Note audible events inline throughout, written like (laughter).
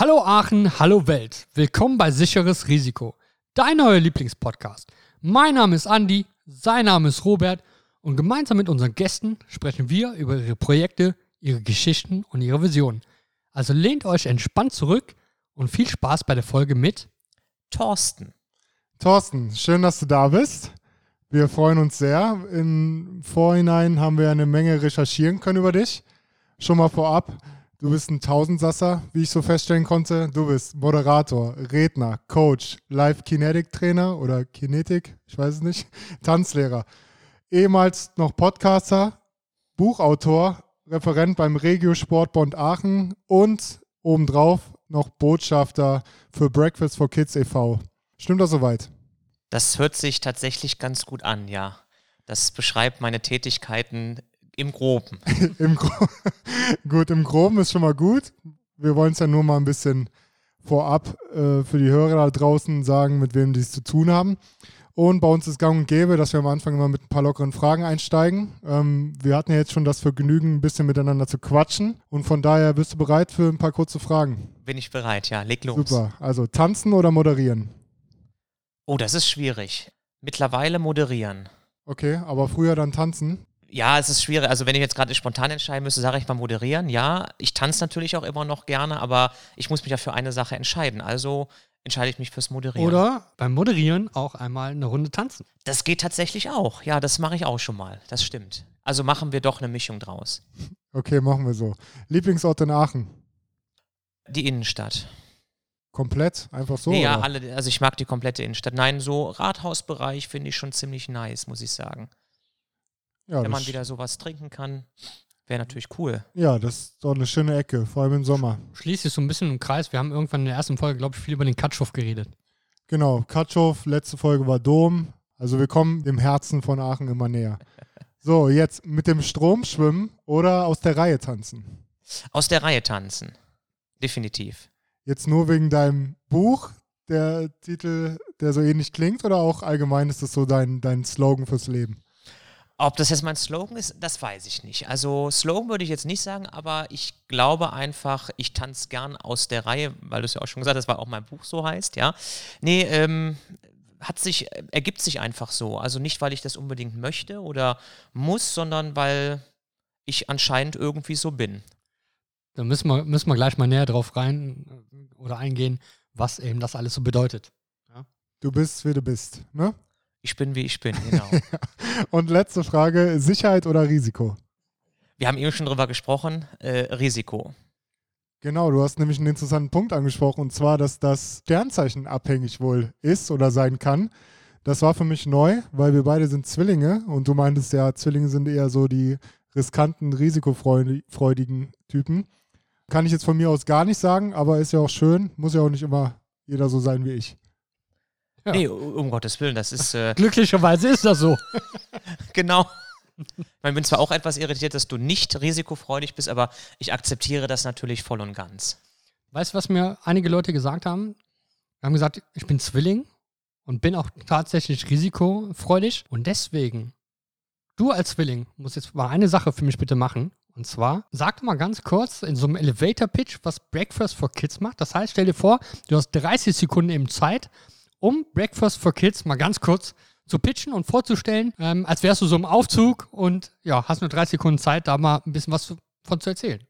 Hallo Aachen, hallo Welt. Willkommen bei Sicheres Risiko, dein neuer Lieblingspodcast. Mein Name ist Andi, sein Name ist Robert und gemeinsam mit unseren Gästen sprechen wir über ihre Projekte, ihre Geschichten und ihre Visionen. Also lehnt euch entspannt zurück und viel Spaß bei der Folge mit Thorsten. Thorsten, schön, dass du da bist. Wir freuen uns sehr. Im Vorhinein haben wir eine Menge recherchieren können über dich. Schon mal vorab, du bist ein Tausendsasser, wie ich so feststellen konnte. Du bist Moderator, Redner, Coach, Live-Kinetic-Trainer oder Kinetik, ich weiß es nicht, (laughs) Tanzlehrer. Ehemals noch Podcaster, Buchautor, Referent beim Regiosportbund Aachen und obendrauf noch Botschafter für Breakfast for Kids e.V. Stimmt das soweit? Das hört sich tatsächlich ganz gut an, ja. Das beschreibt meine Tätigkeiten im Groben. (laughs) Im Gro (laughs) gut, im Groben ist schon mal gut. Wir wollen es ja nur mal ein bisschen vorab äh, für die Hörer da draußen sagen, mit wem die es zu tun haben. Und bei uns ist gang und gäbe, dass wir am Anfang immer mit ein paar lockeren Fragen einsteigen. Ähm, wir hatten ja jetzt schon das Vergnügen, ein bisschen miteinander zu quatschen. Und von daher bist du bereit für ein paar kurze Fragen? Bin ich bereit, ja. Leg los. Super. Also tanzen oder moderieren? Oh, das ist schwierig. Mittlerweile moderieren. Okay, aber früher dann tanzen? Ja, es ist schwierig. Also wenn ich jetzt gerade spontan entscheiden müsste, sage ich mal moderieren. Ja, ich tanze natürlich auch immer noch gerne, aber ich muss mich ja für eine Sache entscheiden. Also entscheide ich mich fürs Moderieren. oder beim Moderieren auch einmal eine Runde tanzen. Das geht tatsächlich auch. Ja, das mache ich auch schon mal. Das stimmt. Also machen wir doch eine Mischung draus. Okay, machen wir so. Lieblingsort in Aachen? Die Innenstadt. Komplett? Einfach so? nee, ja, oder? alle, also ich mag die komplette Innenstadt. Nein, so Rathausbereich finde ich schon ziemlich nice, muss ich sagen. Ja, Wenn man wieder sowas trinken kann, wäre natürlich cool. Ja, das ist doch eine schöne Ecke, vor allem im Sommer. Schließt sich so ein bisschen im Kreis. Wir haben irgendwann in der ersten Folge, glaube ich, viel über den Katschow geredet. Genau, Katschow, letzte Folge war Dom. Also wir kommen dem Herzen von Aachen immer näher. (laughs) So, jetzt mit dem Strom schwimmen oder aus der Reihe tanzen? Aus der Reihe tanzen. Definitiv. Jetzt nur wegen deinem Buch, der Titel, der so ähnlich klingt, oder auch allgemein ist das so dein, dein Slogan fürs Leben? Ob das jetzt mein Slogan ist, das weiß ich nicht. Also Slogan würde ich jetzt nicht sagen, aber ich glaube einfach, ich tanze gern aus der Reihe, weil du es ja auch schon gesagt hast, weil auch mein Buch so heißt, ja. Nee, ähm, hat sich, ergibt sich einfach so. Also nicht, weil ich das unbedingt möchte oder muss, sondern weil ich anscheinend irgendwie so bin. Da müssen wir, müssen wir gleich mal näher drauf rein äh, oder eingehen, was eben das alles so bedeutet. Du bist, wie du bist, ne? Ich bin, wie ich bin, genau. (laughs) Und letzte Frage, Sicherheit oder Risiko? Wir haben eben schon drüber gesprochen, äh, Risiko. Genau, du hast nämlich einen interessanten Punkt angesprochen, und zwar, dass das Sternzeichen abhängig wohl ist oder sein kann. Das war für mich neu, weil wir beide sind Zwillinge und du meintest ja, Zwillinge sind eher so die riskanten, risikofreudigen Typen. Kann ich jetzt von mir aus gar nicht sagen, aber ist ja auch schön, muss ja auch nicht immer jeder so sein wie ich. Ja. Nee, um Gottes Willen, das ist äh, (laughs) Glücklicherweise ist das so. (laughs) genau. Ich bin zwar auch etwas irritiert, dass du nicht risikofreudig bist, aber ich akzeptiere das natürlich voll und ganz. Weißt du, was mir einige Leute gesagt haben? Wir haben gesagt, ich bin Zwilling und bin auch tatsächlich risikofreudig. Und deswegen, du als Zwilling musst jetzt mal eine Sache für mich bitte machen. Und zwar, sag mal ganz kurz in so einem Elevator-Pitch, was Breakfast for Kids macht. Das heißt, stell dir vor, du hast 30 Sekunden eben Zeit, um Breakfast for Kids mal ganz kurz zu pitchen und vorzustellen, ähm, als wärst du so im Aufzug und ja, hast nur 30 Sekunden Zeit, da mal ein bisschen was von zu erzählen.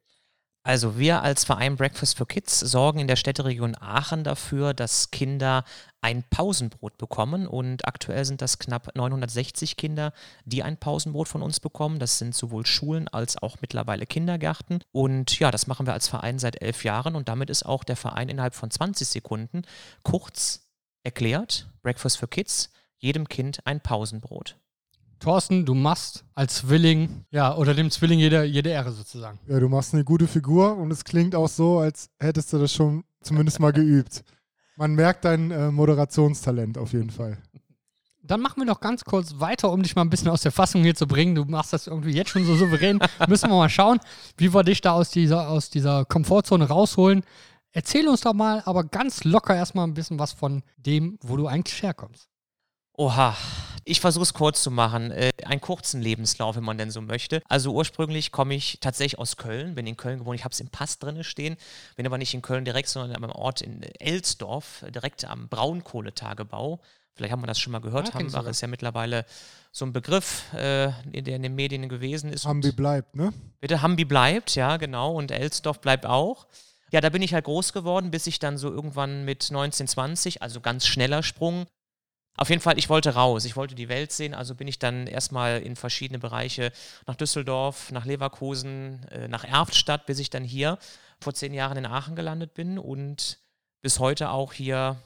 Also wir als Verein Breakfast for Kids sorgen in der Städteregion Aachen dafür, dass Kinder ein Pausenbrot bekommen und aktuell sind das knapp 960 Kinder, die ein Pausenbrot von uns bekommen. Das sind sowohl Schulen als auch mittlerweile Kindergärten und ja, das machen wir als Verein seit elf Jahren und damit ist auch der Verein innerhalb von 20 Sekunden kurz erklärt, Breakfast for Kids, jedem Kind ein Pausenbrot. Thorsten, du machst als Zwilling, ja, oder dem Zwilling jede, jede Ehre sozusagen. Ja, du machst eine gute Figur und es klingt auch so, als hättest du das schon zumindest mal geübt. Man merkt dein äh, Moderationstalent auf jeden Fall. Dann machen wir noch ganz kurz weiter, um dich mal ein bisschen aus der Fassung hier zu bringen. Du machst das irgendwie jetzt schon so souverän. (laughs) Müssen wir mal schauen, wie wir dich da aus dieser, aus dieser Komfortzone rausholen. Erzähl uns doch mal, aber ganz locker erstmal ein bisschen was von dem, wo du eigentlich herkommst. Oha. Ich versuche es kurz zu machen. Äh, einen kurzen Lebenslauf, wenn man denn so möchte. Also ursprünglich komme ich tatsächlich aus Köln, bin in Köln gewohnt, ich habe es im Pass drinne stehen, bin aber nicht in Köln direkt, sondern am Ort in Elsdorf, direkt am Braunkohletagebau. Vielleicht haben wir das schon mal gehört. Ah, Hambach ist ja mittlerweile so ein Begriff, äh, der in den Medien gewesen ist. Hambi bleibt, ne? Bitte, Hambi bleibt, ja, genau. Und Elsdorf bleibt auch. Ja, da bin ich halt groß geworden, bis ich dann so irgendwann mit 19, 20, also ganz schneller Sprung. Auf jeden Fall, ich wollte raus, ich wollte die Welt sehen, also bin ich dann erstmal in verschiedene Bereiche nach Düsseldorf, nach Leverkusen, äh, nach Erftstadt, bis ich dann hier vor zehn Jahren in Aachen gelandet bin und bis heute auch hier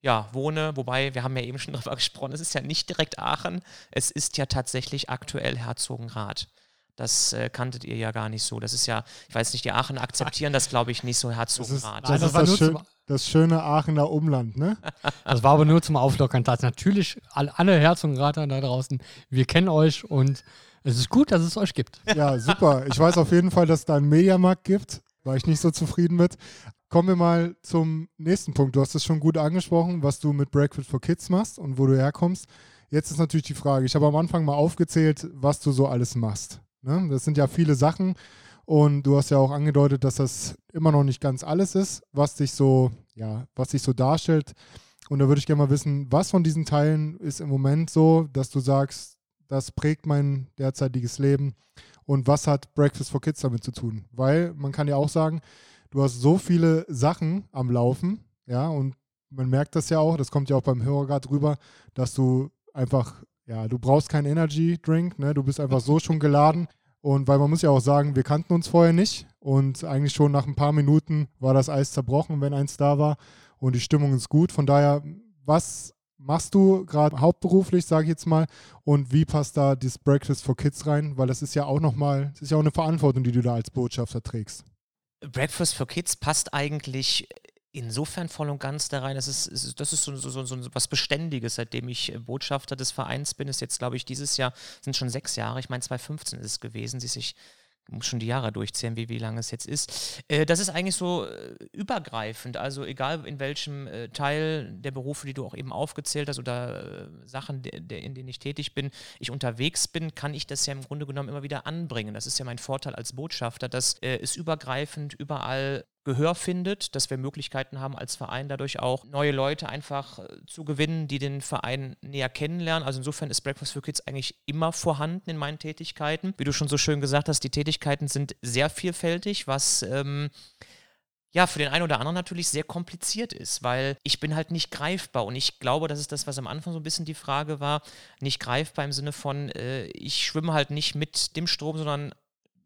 ja, wohne, wobei wir haben ja eben schon (laughs) darüber gesprochen, es ist ja nicht direkt Aachen, es ist ja tatsächlich aktuell Herzogenrath. Das äh, kanntet ihr ja gar nicht so. Das ist ja, ich weiß nicht, die Aachen akzeptieren das, glaube ich, nicht so Das. Nein, das, das ist war das, schön, schöne Aachener Umland, ne? (laughs) Das war aber nur zum Auflockern. Das natürlich alle, alle Herz und Rater da draußen, wir kennen euch und es ist gut, dass es euch gibt. (laughs) Ja, super. Ich weiß auf jeden Fall, dass es da einen Mediamarkt gibt. War ich nicht so zufrieden mit. Kommen wir mal zum nächsten Punkt. Du hast es schon gut angesprochen, was du mit Breakfast for Kids machst und wo du herkommst. Jetzt ist natürlich die Frage, ich habe am Anfang mal aufgezählt, was du so alles machst. Ne? Das sind ja viele Sachen und du hast ja auch angedeutet, dass das immer noch nicht ganz alles ist, was dich so, ja, was dich so darstellt. Und da würde ich gerne mal wissen, was von diesen Teilen ist im Moment so, dass du sagst, das prägt mein derzeitiges Leben und was hat Breakfast for Kids damit zu tun? Weil man kann ja auch sagen, du hast so viele Sachen am Laufen, ja, und man merkt das ja auch, das kommt ja auch beim Hörer gerade rüber, dass du einfach, ja, du brauchst keinen Energy Drink, ne, du bist einfach so schon geladen. Und weil man muss ja auch sagen, wir kannten uns vorher nicht und eigentlich schon nach ein paar Minuten war das Eis zerbrochen, wenn eins da war und die Stimmung ist gut. Von daher, was machst du gerade hauptberuflich, sage ich jetzt mal, und wie passt da das Breakfast for Kids rein? Weil das ist ja auch nochmal, das ist ja auch eine Verantwortung, die du da als Botschafter trägst. Breakfast for Kids passt eigentlich insofern voll und ganz da rein. Das ist, ist- das ist so, so, so, so was Beständiges, seitdem ich äh, Botschafter des Vereins bin. Ist jetzt, glaube ich, dieses Jahr, sind schon sechs Jahre. Ich meine, 2015 ist es gewesen. Siehst du, ich muss schon die Jahre durchzählen, wie, wie lange es jetzt ist. Äh, das ist eigentlich so äh, übergreifend. Also egal in welchem äh, Teil der Berufe, die du auch eben aufgezählt hast oder äh, Sachen, der, der, in denen ich tätig bin, ich unterwegs bin, kann ich das ja im Grunde genommen immer wieder anbringen. Das ist ja mein Vorteil als Botschafter, dass äh, es übergreifend überall Gehör findet, dass wir Möglichkeiten haben als Verein dadurch auch neue Leute einfach äh, zu gewinnen, die den Verein näher kennenlernen. Also insofern ist Breakfast for Kids eigentlich immer vorhanden in meinen Tätigkeiten. Wie du schon so schön gesagt hast, die Tätigkeiten sind sehr vielfältig, was ähm, ja, für den einen oder anderen natürlich sehr kompliziert ist, weil ich bin halt nicht greifbar und ich glaube, das ist das, was am Anfang so ein bisschen die Frage war, nicht greifbar im Sinne von, äh, ich schwimme halt nicht mit dem Strom, sondern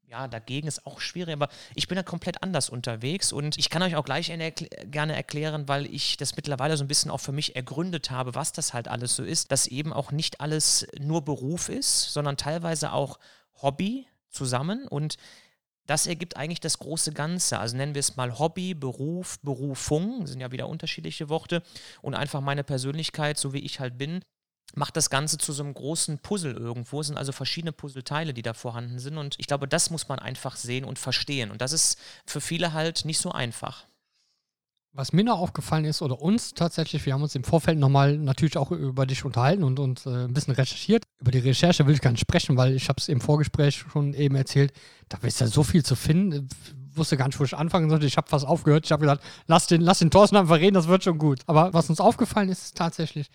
ja, dagegen ist auch schwierig, aber ich bin da komplett anders unterwegs und ich kann euch auch gleich erkl- gerne erklären, weil ich das mittlerweile so ein bisschen auch für mich ergründet habe, was das halt alles so ist, dass eben auch nicht alles nur Beruf ist, sondern teilweise auch Hobby zusammen und das ergibt eigentlich das große Ganze. Also nennen wir es mal Hobby, Beruf, Berufung, sind ja wieder unterschiedliche Worte und einfach meine Persönlichkeit, so wie ich halt bin, macht das Ganze zu so einem großen Puzzle irgendwo. Es sind also verschiedene Puzzleteile, die da vorhanden sind. Und ich glaube, das muss man einfach sehen und verstehen. Und das ist für viele halt nicht so einfach. Was mir noch aufgefallen ist, oder uns tatsächlich, wir haben uns im Vorfeld nochmal natürlich auch über dich unterhalten und, und äh, ein bisschen recherchiert. Über die Recherche will ich gar nicht sprechen, weil ich habe es im Vorgespräch schon eben erzählt, da ist ja so viel zu finden. Ich wusste gar nicht, wo ich anfangen sollte. Ich habe fast aufgehört. Ich habe gesagt, lass den, lass den Thorsten einfach reden, das wird schon gut. Aber was uns aufgefallen ist, ist tatsächlich,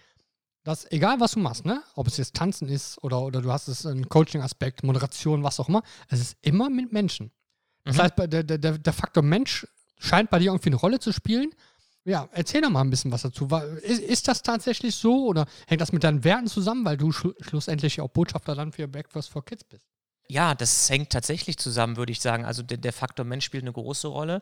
dass egal was du machst, ne, ob es jetzt Tanzen ist oder, oder du hast es einen Coaching-Aspekt, Moderation, was auch immer, es ist immer mit Menschen. Das Mhm. heißt, der, der, der Faktor Mensch scheint bei dir irgendwie eine Rolle zu spielen. Ja, erzähl doch mal ein bisschen was dazu. Ist, ist das tatsächlich so oder hängt das mit deinen Werten zusammen, weil du schlu schlussendlich auch Botschafter dann für Breakfast for Kids bist? Ja, das hängt tatsächlich zusammen, würde ich sagen. Also der, der Faktor Mensch spielt eine große Rolle.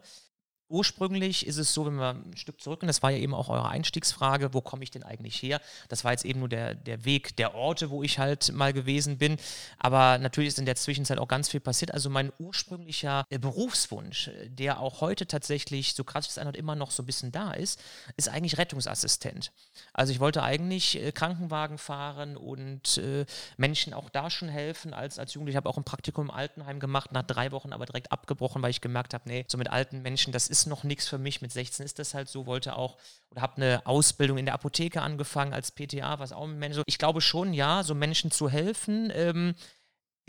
Ursprünglich ist es so, wenn wir ein Stück zurück, und das war ja eben auch eure Einstiegsfrage, wo komme ich denn eigentlich her? Das war jetzt eben nur der, der Weg der Orte, wo ich halt mal gewesen bin. Aber natürlich ist in der Zwischenzeit auch ganz viel passiert. Also mein ursprünglicher äh, Berufswunsch, äh, der auch heute tatsächlich, so krass es anhört, immer noch so ein bisschen da ist, ist eigentlich Rettungsassistent. Also ich wollte eigentlich äh, Krankenwagen fahren und Menschen auch da schon helfen. Als, als Jugendlicher habe auch ein Praktikum im Altenheim gemacht, nach drei Wochen aber direkt abgebrochen, weil ich gemerkt habe, nee, so mit alten Menschen, das ist ist noch nichts für mich. Mit 16 ist das halt so, wollte auch oder habe eine Ausbildung in der Apotheke angefangen als PTA, was auch ein Mensch. Ich glaube schon, ja, so Menschen zu helfen. Ähm,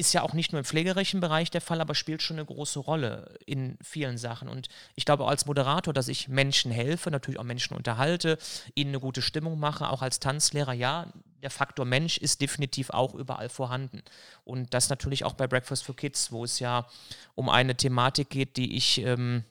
ist ja auch nicht nur im pflegerischen Bereich der Fall, aber spielt schon eine große Rolle in vielen Sachen. Und ich glaube auch als Moderator, dass ich Menschen helfe, natürlich auch Menschen unterhalte, ihnen eine gute Stimmung mache, auch als Tanzlehrer, ja, der Faktor Mensch ist definitiv auch überall vorhanden. Und das natürlich auch bei Breakfast for Kids, wo es ja um eine Thematik geht, die ich ähm,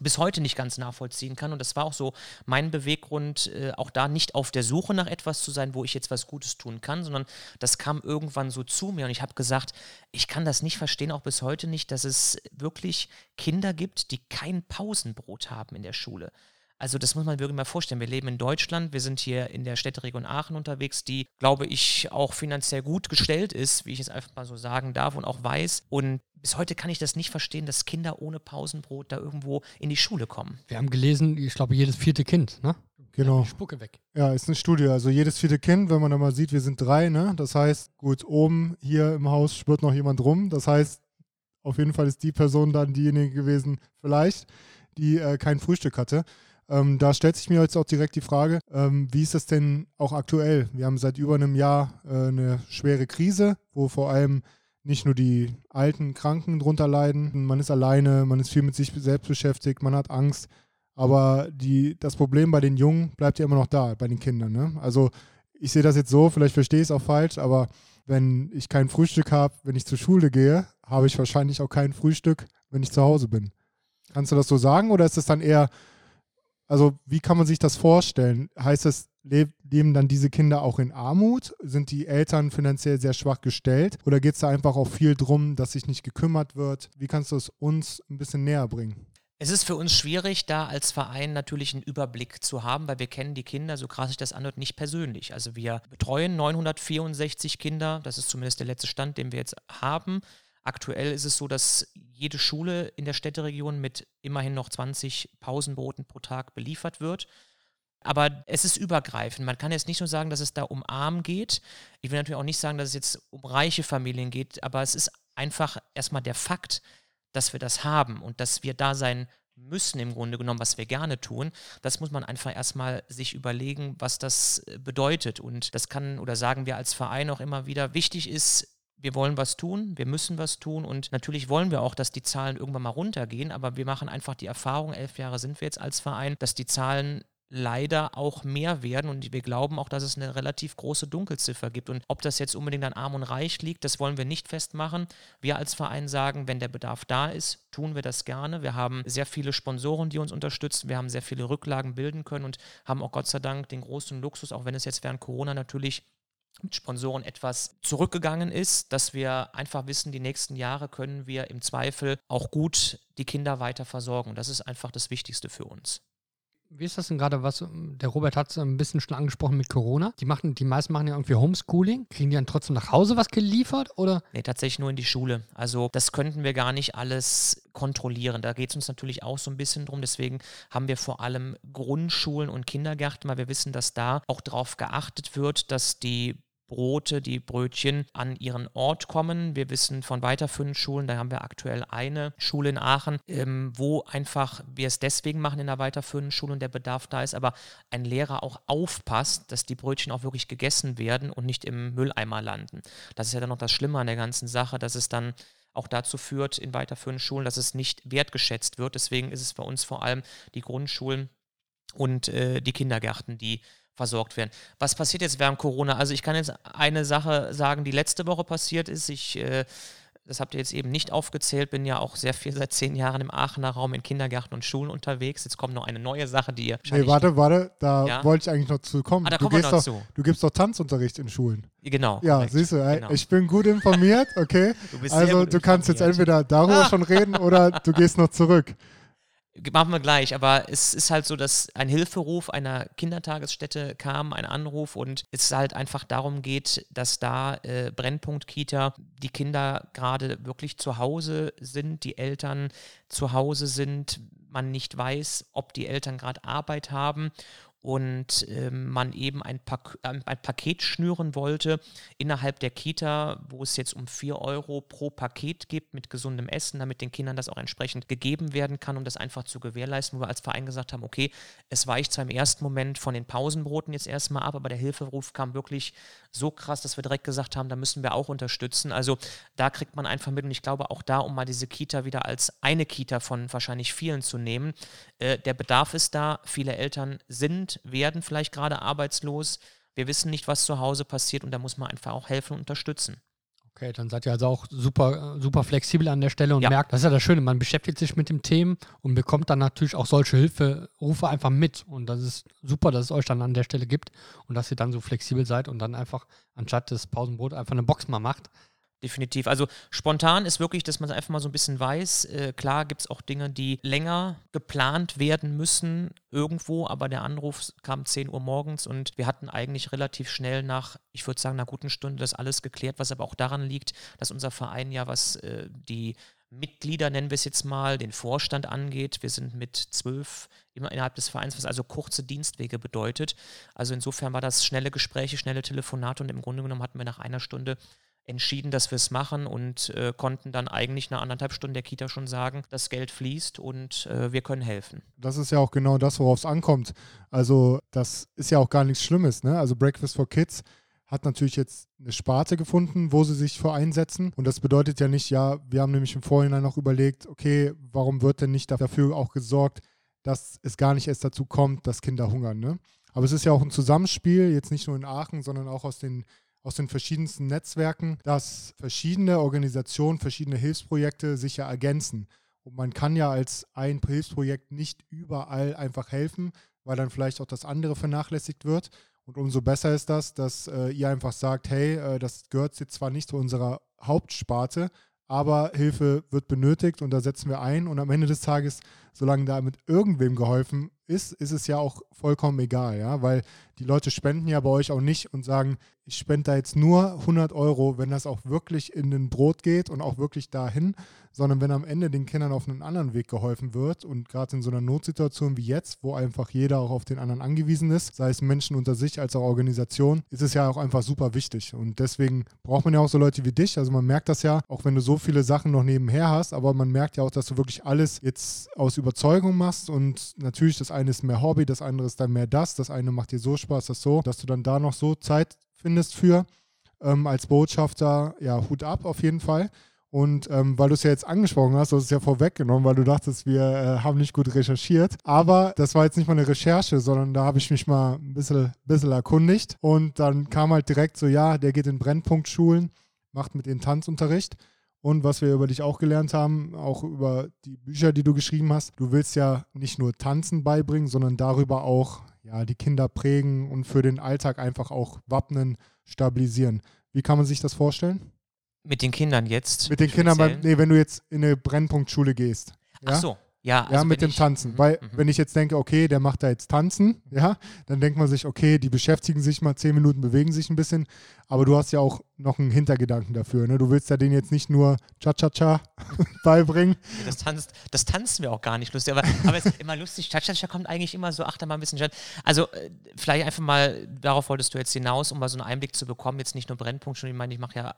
bis heute nicht ganz nachvollziehen kann. Und das war auch so mein Beweggrund, äh, auch da nicht auf der Suche nach etwas zu sein, wo ich jetzt was Gutes tun kann, sondern das kam irgendwann so zu mir und ich habe gesagt, ich kann das nicht verstehen, auch bis heute nicht, dass es wirklich Kinder gibt, die kein Pausenbrot haben in der Schule. Also das muss man wirklich mal vorstellen. Wir leben in Deutschland, wir sind hier in der Städteregion Aachen unterwegs, die, glaube ich, auch finanziell gut gestellt ist, wie ich es einfach mal so sagen darf und auch weiß. Und bis heute kann ich das nicht verstehen, dass Kinder ohne Pausenbrot da irgendwo in die Schule kommen. Wir haben gelesen, ich glaube, jedes vierte Kind, ne? Genau. Die Spucke weg. Ja, ist eine Studie. Also jedes vierte Kind, wenn man da mal sieht, wir sind drei, ne? Das heißt, gut, oben hier im Haus spürt noch jemand rum. Das heißt, auf jeden Fall ist die Person dann diejenige gewesen, vielleicht, die äh, kein Frühstück hatte. Ähm, da stellt sich mir jetzt auch direkt die Frage, ähm, wie ist das denn auch aktuell? Wir haben seit über einem Jahr äh, eine schwere Krise, wo vor allem nicht nur die alten Kranken drunter leiden, man ist alleine, man ist viel mit sich selbst beschäftigt, man hat Angst, aber die, das Problem bei den Jungen bleibt ja immer noch da, bei den Kindern. Ne? Also ich sehe das jetzt so, vielleicht verstehe ich es auch falsch, aber wenn ich kein Frühstück habe, wenn ich zur Schule gehe, habe ich wahrscheinlich auch kein Frühstück, wenn ich zu Hause bin. Kannst du das so sagen oder ist es dann eher also wie kann man sich das vorstellen? Heißt das, leben dann diese Kinder auch in Armut? Sind die Eltern finanziell sehr schwach gestellt? Oder geht es da einfach auch viel drum, dass sich nicht gekümmert wird? Wie kannst du es uns ein bisschen näher bringen? Es ist für uns schwierig, da als Verein natürlich einen Überblick zu haben, weil wir kennen die Kinder, so krass sich das anhört, nicht persönlich. Also wir betreuen 964 Kinder, das ist zumindest der letzte Stand, den wir jetzt haben. Aktuell ist es so, dass jede Schule in der Städteregion mit immerhin noch 20 Pausenbroten pro Tag beliefert wird. Aber es ist übergreifend. Man kann jetzt nicht nur sagen, dass es da um Arm geht. Ich will natürlich auch nicht sagen, dass es jetzt um reiche Familien geht, aber es ist einfach erstmal der Fakt, dass wir das haben und dass wir da sein müssen im Grunde genommen, was wir gerne tun. Das muss man einfach erstmal sich überlegen, was das bedeutet. Und das kann oder sagen wir als Verein auch immer wieder, wichtig ist, wir wollen was tun, wir müssen was tun und natürlich wollen wir auch, dass die Zahlen irgendwann mal runtergehen, aber wir machen einfach die Erfahrung, elf Jahre sind wir jetzt als Verein, dass die Zahlen leider auch mehr werden und wir glauben auch, dass es eine relativ große Dunkelziffer gibt. Und ob das jetzt unbedingt an Arm und Reich liegt, das wollen wir nicht festmachen. Wir als Verein sagen, wenn der Bedarf da ist, tun wir das gerne. Wir haben sehr viele Sponsoren, die uns unterstützen. Wir haben sehr viele Rücklagen bilden können und haben auch Gott sei Dank den großen Luxus, auch wenn es jetzt während Corona natürlich mit Sponsoren etwas zurückgegangen ist, dass wir einfach wissen, die nächsten Jahre können wir im Zweifel auch gut die Kinder weiter versorgen. Das ist einfach das Wichtigste für uns. Wie ist das denn gerade, was der Robert hat es ein bisschen schon angesprochen mit Corona? Die machen, die meisten machen ja irgendwie Homeschooling. Kriegen die dann trotzdem nach Hause was geliefert oder? Nee, tatsächlich nur in die Schule. Also das könnten wir gar nicht alles kontrollieren. Da geht es uns natürlich auch so ein bisschen drum. Deswegen haben wir vor allem Grundschulen und Kindergärten, weil wir wissen, dass da auch darauf geachtet wird, dass die Brote, die Brötchen an ihren Ort kommen. Wir wissen von weiterführenden Schulen, da haben wir aktuell eine Schule in Aachen, ähm, wo einfach wir es deswegen machen in der weiterführenden Schule und der Bedarf da ist, aber ein Lehrer auch aufpasst, dass die Brötchen auch wirklich gegessen werden und nicht im Mülleimer landen. Das ist ja dann noch das Schlimme an der ganzen Sache, dass es dann auch dazu führt in weiterführenden Schulen, dass es nicht wertgeschätzt wird. Deswegen ist es bei uns vor allem die Grundschulen und äh, die Kindergärten, die versorgt werden. Was passiert jetzt während Corona? Also ich kann jetzt eine Sache sagen, die letzte Woche passiert ist. Ich, äh, das habt ihr jetzt eben nicht aufgezählt, bin ja auch sehr viel seit zehn Jahren im Aachener Raum in Kindergärten und Schulen unterwegs. Jetzt kommt noch eine neue Sache, die ihr. Nee, warte, warte, da ja? wollte ich eigentlich noch zu kommen. Ah, da du, gehst doch, zu. du gibst doch Tanzunterricht in Schulen. Genau. Ja, korrekt. siehst du, genau. ich bin gut informiert, okay. Du also du kannst jetzt entweder darüber (laughs) schon reden oder du gehst noch zurück. Machen wir gleich, aber es ist halt so, dass ein Hilferuf einer Kindertagesstätte kam, ein Anruf und es halt einfach darum geht, dass da äh, Brennpunkt Kita die Kinder gerade wirklich zu Hause sind, die Eltern zu Hause sind, man nicht weiß, ob die Eltern gerade Arbeit haben und ähm, man eben ein, Pak ein, Paket schnüren wollte innerhalb der Kita, wo es jetzt um 4 Euro pro Paket gibt mit gesundem Essen, damit den Kindern das auch entsprechend gegeben werden kann, um das einfach zu gewährleisten, wo wir als Verein gesagt haben, okay, es weicht zwar im ersten Moment von den Pausenbroten jetzt erstmal ab, aber der Hilferuf kam wirklich so krass, dass wir direkt gesagt haben, da müssen wir auch unterstützen. Also da kriegt man einfach mit und ich glaube auch da, um mal diese Kita wieder als eine Kita von wahrscheinlich vielen zu nehmen, äh, der Bedarf ist da, viele Eltern sind werden vielleicht gerade arbeitslos. Wir wissen nicht, was zu Hause passiert und da muss man einfach auch helfen und unterstützen. Okay, dann seid ihr also auch super, super flexibel an der Stelle und ja. merkt, das ist ja das Schöne, man beschäftigt sich mit dem Thema und bekommt dann natürlich auch solche Hilferufe einfach mit. Und das ist super, dass es euch dann an der Stelle gibt und dass ihr dann so flexibel seid und dann einfach anstatt des Pausenbrot einfach eine Box mal macht definitiv. Also spontan ist wirklich, dass man einfach mal so ein bisschen weiß. Äh, klar gibt es auch Dinge, die länger geplant werden müssen irgendwo, aber der Anruf kam 10 Uhr morgens und wir hatten eigentlich relativ schnell nach, ich würde sagen, einer guten Stunde das alles geklärt, was aber auch daran liegt, dass unser Verein ja, was äh, die Mitglieder, nennen wir es jetzt mal, den Vorstand angeht. Wir sind mit zwölf immer innerhalb des Vereins, was also kurze Dienstwege bedeutet. Also insofern war das schnelle Gespräche, schnelle Telefonate und im Grunde genommen hatten wir nach einer Stunde entschieden, dass wir es machen und äh, konnten dann eigentlich nach anderthalb Stunden der Kita schon sagen, das Geld fließt und äh, wir können helfen. Das ist ja auch genau das, worauf es ankommt. Also das ist ja auch gar nichts Schlimmes. Ne? Also Breakfast for Kids hat natürlich jetzt eine Sparte gefunden, wo sie sich für einsetzen. Und das bedeutet ja nicht, ja, wir haben nämlich im Vorhinein noch überlegt, okay, warum wird denn nicht dafür auch gesorgt, dass es gar nicht erst dazu kommt, dass Kinder hungern. Ne? Aber es ist ja auch ein Zusammenspiel, jetzt nicht nur in Aachen, sondern auch aus den aus den verschiedensten Netzwerken, dass verschiedene Organisationen, verschiedene Hilfsprojekte sich ja ergänzen. Und man kann ja als ein Hilfsprojekt nicht überall einfach helfen, weil dann vielleicht auch das andere vernachlässigt wird. Und umso besser ist das, dass äh, ihr einfach sagt, hey, äh, das gehört jetzt zwar nicht zu unserer Hauptsparte, aber Hilfe wird benötigt und da setzen wir ein. Und am Ende des Tages, solange damit irgendwem geholfen ist, ist es ja auch vollkommen egal, ja, weil die Leute spenden ja bei euch auch nicht und sagen, ich spende da jetzt nur 100 Euro, wenn das auch wirklich in den Brot geht und auch wirklich dahin, sondern wenn am Ende den Kindern auf einen anderen Weg geholfen wird und gerade in so einer Notsituation wie jetzt, wo einfach jeder auch auf den anderen angewiesen ist, sei es Menschen unter sich als auch Organisation, ist es ja auch einfach super wichtig. Und deswegen braucht man ja auch so Leute wie dich, also man merkt das ja, auch wenn du so viele Sachen noch nebenher hast, aber man merkt ja auch, dass du wirklich alles jetzt aus Überzeugung machst. Und natürlich das eine ist mehr Hobby, das andere ist dann mehr das, das eine macht dir so Spaß, das so, dass du dann da noch so Zeit findest für ähm, als Botschafter, ja, Hut ab auf jeden Fall. Und ähm, weil du es ja jetzt angesprochen hast, du hast es ja vorweggenommen, weil du dachtest, wir äh, haben nicht gut recherchiert. Aber das war jetzt nicht mal eine Recherche, sondern da habe ich mich mal ein bisschen, bisschen erkundigt. Und dann kam halt direkt so, ja, der geht in Brennpunktschulen, macht mit ihnen Tanzunterricht. Und was wir über dich auch gelernt haben, auch über die Bücher, die du geschrieben hast, du willst ja nicht nur Tanzen beibringen, sondern darüber auch ja, die Kinder prägen und für den Alltag einfach auch wappnen, stabilisieren. Wie kann man sich das vorstellen? Mit den Kindern jetzt? Mit den Kindern, beim, nee, wenn du jetzt in eine Brennpunktschule gehst. Ja? Ach so. Ja, also ja mit dem ich, Tanzen. Mhm, Weil, mhm. wenn ich jetzt denke, okay, der macht da jetzt Tanzen, ja, dann denkt man sich, okay, die beschäftigen sich mal zehn Minuten, bewegen sich ein bisschen. Aber du hast ja auch noch einen Hintergedanken dafür. Ne? Du willst ja denen jetzt nicht nur Cha-Cha-Cha (laughs) beibringen. Das, tanzt, das tanzen wir auch gar nicht lustig. Aber, aber es ist immer lustig. Cha-Cha-Cha kommt eigentlich immer so, ach, da mal ein bisschen. Also, äh, vielleicht einfach mal, darauf wolltest du jetzt hinaus, um mal so einen Einblick zu bekommen. Jetzt nicht nur Brennpunkt, schon, ich meine, ich mache ja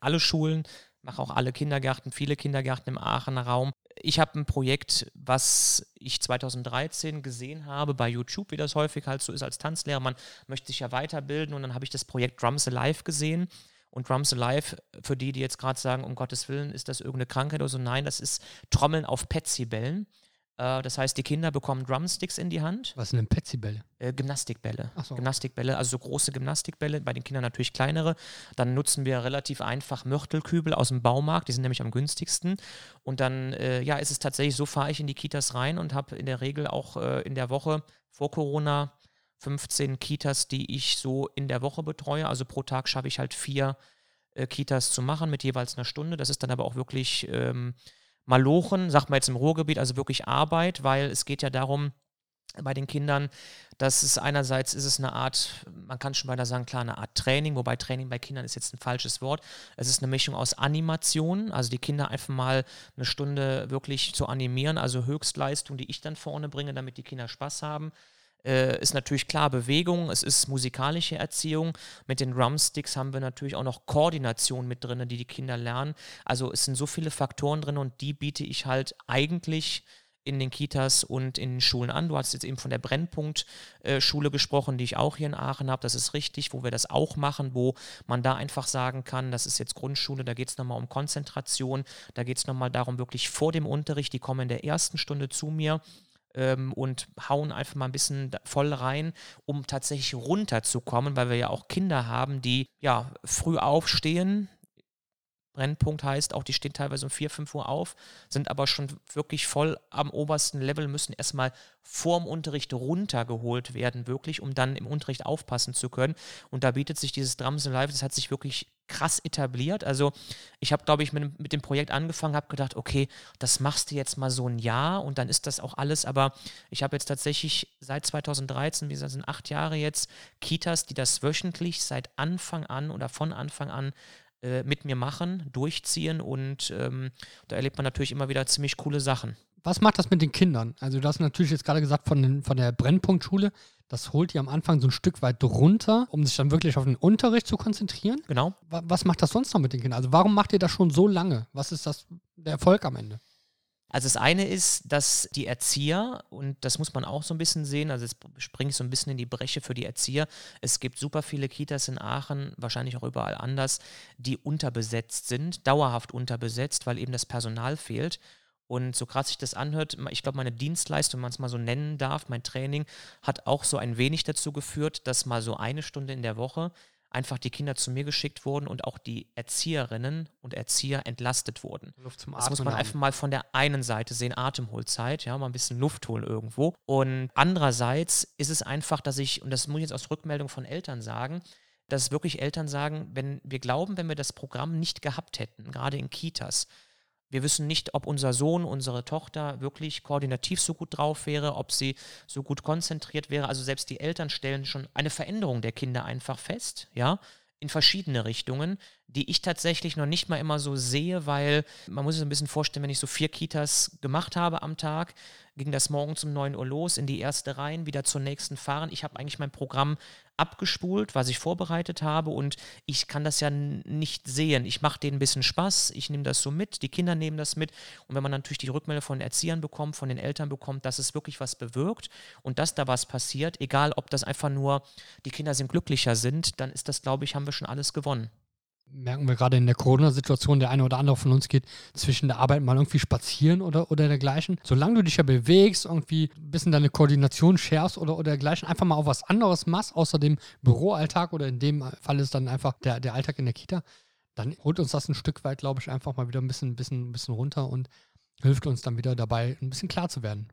alle Schulen, mache auch alle Kindergärten, viele Kindergärten im Aachener Raum. Ich habe ein Projekt, was ich 2013 gesehen habe bei YouTube, wie das häufig halt so ist als Tanzlehrer. Man möchte sich ja weiterbilden und dann habe ich das Projekt Drums Alive gesehen. Und Drums Alive, für die, die jetzt gerade sagen, um Gottes Willen, ist das irgendeine Krankheit oder so? Nein, das ist Trommeln auf Petsy-Bällen. Äh, das heißt, die Kinder bekommen Drumsticks in die Hand. Was sind denn Petsy-Bälle? Äh, Gymnastikbälle. So. Gymnastikbälle, also so große Gymnastikbälle, bei den Kindern natürlich kleinere. Dann nutzen wir relativ einfach Mörtelkübel aus dem Baumarkt, die sind nämlich am günstigsten. Und dann, äh, ja, ist es tatsächlich so, fahre ich in die Kitas rein und habe in der Regel auch äh, in der Woche vor Corona 15 Kitas, die ich so in der Woche betreue. Also pro Tag schaffe ich halt vier äh, Kitas zu machen mit jeweils einer Stunde. Das ist dann aber auch wirklich ähm, Malochen, sagt man jetzt im Ruhrgebiet, also wirklich Arbeit, weil es geht ja darum, bei den Kindern, dass es einerseits ist es eine Art, man kann schon weiter sagen, klar, eine Art Training, wobei Training bei Kindern ist jetzt ein falsches Wort. Es ist eine Mischung aus Animation, also die Kinder einfach mal eine Stunde wirklich zu animieren, also Höchstleistung, die ich dann vorne bringe, damit die Kinder Spaß haben. Äh, ist natürlich klar Bewegung, es ist musikalische Erziehung. Mit den Drumsticks haben wir natürlich auch noch Koordination mit drin, die die Kinder lernen. Also es sind so viele Faktoren drin und die biete ich halt eigentlich in den Kitas und in den Schulen an. Du hast jetzt eben von der Brennpunkt-Schule gesprochen, die ich auch hier in Aachen habe. Das ist richtig, wo wir das auch machen, wo man da einfach sagen kann, das ist jetzt Grundschule, da geht es nochmal um Konzentration, da geht es nochmal darum, wirklich vor dem Unterricht, die kommen in der ersten Stunde zu mir ähm, und hauen einfach mal ein bisschen voll rein, um tatsächlich runterzukommen, weil wir ja auch Kinder haben, die ja früh aufstehen, Brennpunkt heißt auch, die stehen teilweise um 4, 5 Uhr auf, sind aber schon wirklich voll am obersten Level, müssen erstmal vorm Unterricht runtergeholt werden, wirklich, um dann im Unterricht aufpassen zu können. Und da bietet sich dieses Drums Live, das hat sich wirklich krass etabliert. Also ich habe, glaube ich, mit, mit, dem Projekt angefangen, habe gedacht, okay, das machst du jetzt mal so ein Jahr und dann ist das auch alles. Aber ich habe jetzt tatsächlich seit 2013, wie gesagt, sind acht Jahre jetzt, Kitas, die das wöchentlich seit Anfang an oder von Anfang an äh, mit mir machen, durchziehen und ähm, da erlebt man natürlich immer wieder ziemlich coole Sachen. Was macht das mit den Kindern? Also du hast natürlich jetzt gerade gesagt von, den, von der Brennpunktschule, das holt ihr am Anfang so ein Stück weit runter, um sich dann wirklich auf den Unterricht zu konzentrieren. Genau. Was macht das sonst noch mit den Kindern? Also warum macht ihr das schon so lange? Was ist das der Erfolg am Ende? Also das eine ist, dass die Erzieher, und das muss man auch so ein bisschen sehen, also jetzt springe ich so ein bisschen in die Breche für die Erzieher. Es gibt super viele Kitas in Aachen, wahrscheinlich auch überall anders, die unterbesetzt sind, dauerhaft unterbesetzt, weil eben das Personal fehlt. Und so krass sich das anhört, ich glaube, meine Dienstleistung, wenn man es mal so nennen darf, mein Training, hat auch so ein wenig dazu geführt, dass mal so eine Stunde in der Woche einfach die Kinder zu mir geschickt wurden und auch die Erzieherinnen und Erzieher entlastet wurden. Luft zum Atmen das muss man einfach mal von der einen Seite sehen, Atemholzeit, ja, mal ein bisschen Luft holen irgendwo. Und andererseits ist es einfach, dass ich, und das muss ich jetzt aus Rückmeldung von Eltern sagen, dass wirklich Eltern sagen, wenn wir glauben, wenn wir das Programm nicht gehabt hätten, gerade in Kitas, wir wissen nicht, ob unser Sohn, unsere Tochter wirklich koordinativ so gut drauf wäre, ob sie so gut konzentriert wäre. Also selbst die Eltern stellen schon eine Veränderung der Kinder einfach fest, ja, in verschiedene Richtungen, die ich tatsächlich noch nicht mal immer so sehe, weil man muss sich ein bisschen vorstellen, wenn ich so vier Kitas gemacht habe am Tag, ging das morgens um 9 Uhr los, in die erste rein, wieder zur nächsten fahren. Ich habe eigentlich mein Programm abgespult, was ich vorbereitet habe. Und ich kann das ja nicht sehen. Ich mache denen ein bisschen Spaß, ich nehme das so mit, die Kinder nehmen das mit. Und wenn man natürlich die Rückmeldung von Erziehern bekommt, von den Eltern bekommt, dass es wirklich was bewirkt und dass da was passiert, egal ob das einfach nur die Kinder sind glücklicher sind, dann ist das, glaube ich, haben wir schon alles gewonnen merken wir gerade in der Corona-Situation, der eine oder andere von uns geht zwischen der Arbeit mal irgendwie spazieren oder, oder dergleichen. Solange du dich ja bewegst, irgendwie ein bisschen deine Koordination schärfst oder, oder dergleichen, einfach mal auch was anderes machst, außer dem Büroalltag oder in dem Fall ist dann einfach der, der Alltag in der Kita, dann holt uns das ein Stück weit, glaube ich, einfach mal wieder ein bisschen, bisschen, bisschen runter und hilft uns dann wieder dabei, ein bisschen klar zu werden.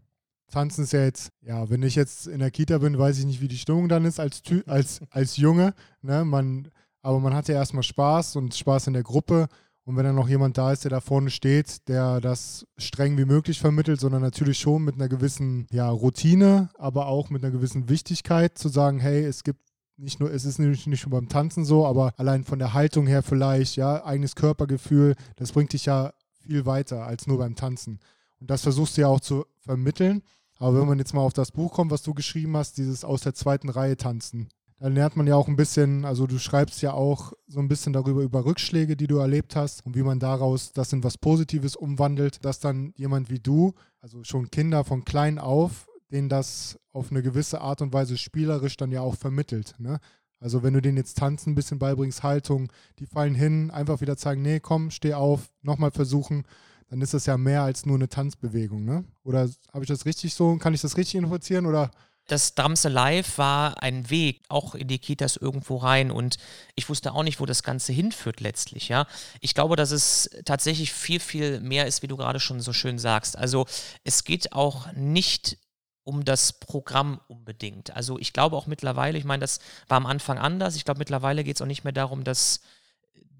Tanzen ist ja jetzt, ja, wenn ich jetzt in der Kita bin, weiß ich nicht, wie die Stimmung dann ist als, als, als Junge. Ne? Man aber man hat ja erstmal Spaß und Spaß in der Gruppe. Und wenn dann noch jemand da ist, der da vorne steht, der das streng wie möglich vermittelt, sondern natürlich schon mit einer gewissen ja, Routine, aber auch mit einer gewissen Wichtigkeit zu sagen, hey, es gibt nicht nur, es ist nicht, nicht nur beim Tanzen so, aber allein von der Haltung her vielleicht, ja, eigenes Körpergefühl, das bringt dich ja viel weiter als nur beim Tanzen. Und das versuchst du ja auch zu vermitteln. Aber wenn man jetzt mal auf das Buch kommt, was du geschrieben hast, dieses aus der zweiten Reihe tanzen, da lernt man ja auch ein bisschen, also du schreibst ja auch so ein bisschen darüber, über Rückschläge, die du erlebt hast und wie man daraus das in was Positives umwandelt, dass dann jemand wie du, also schon Kinder von klein auf, denen das auf eine gewisse Art und Weise spielerisch dann ja auch vermittelt. Ne? Also wenn du denen jetzt Tanzen ein bisschen beibringst, Haltung, die fallen hin, einfach wieder zeigen, nee, komm, steh auf, nochmal versuchen, dann ist das ja mehr als nur eine Tanzbewegung, ne? Oder habe ich das richtig so, kann ich das richtig interpretieren oder das Drums Alive war ein Weg auch in die Kitas irgendwo rein und ich wusste auch nicht, wo das Ganze hinführt letztlich, ja. Ich glaube, dass es tatsächlich viel, viel mehr ist, wie du gerade schon so schön sagst. Also es geht auch nicht um das Programm unbedingt. Also ich glaube auch mittlerweile, ich meine, das war am Anfang anders. Ich glaube, mittlerweile geht es auch nicht mehr darum, dass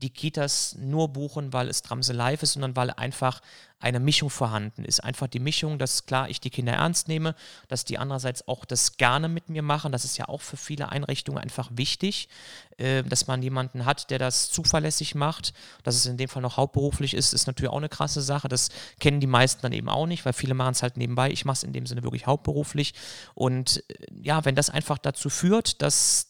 die Kitas nur buchen, weil es Tramse live ist, sondern weil einfach eine Mischung vorhanden ist. Einfach die Mischung, dass klar ich die Kinder ernst nehme, dass die andererseits auch das gerne mit mir machen. Das ist ja auch für viele Einrichtungen einfach wichtig, äh, dass man jemanden hat, der das zuverlässig macht. Dass es in dem Fall noch hauptberuflich ist, ist natürlich auch eine krasse Sache. Das kennen die meisten dann eben auch nicht, weil viele machen es halt nebenbei. Ich mache es in dem Sinne wirklich hauptberuflich. Und äh, ja, wenn das einfach dazu führt, dass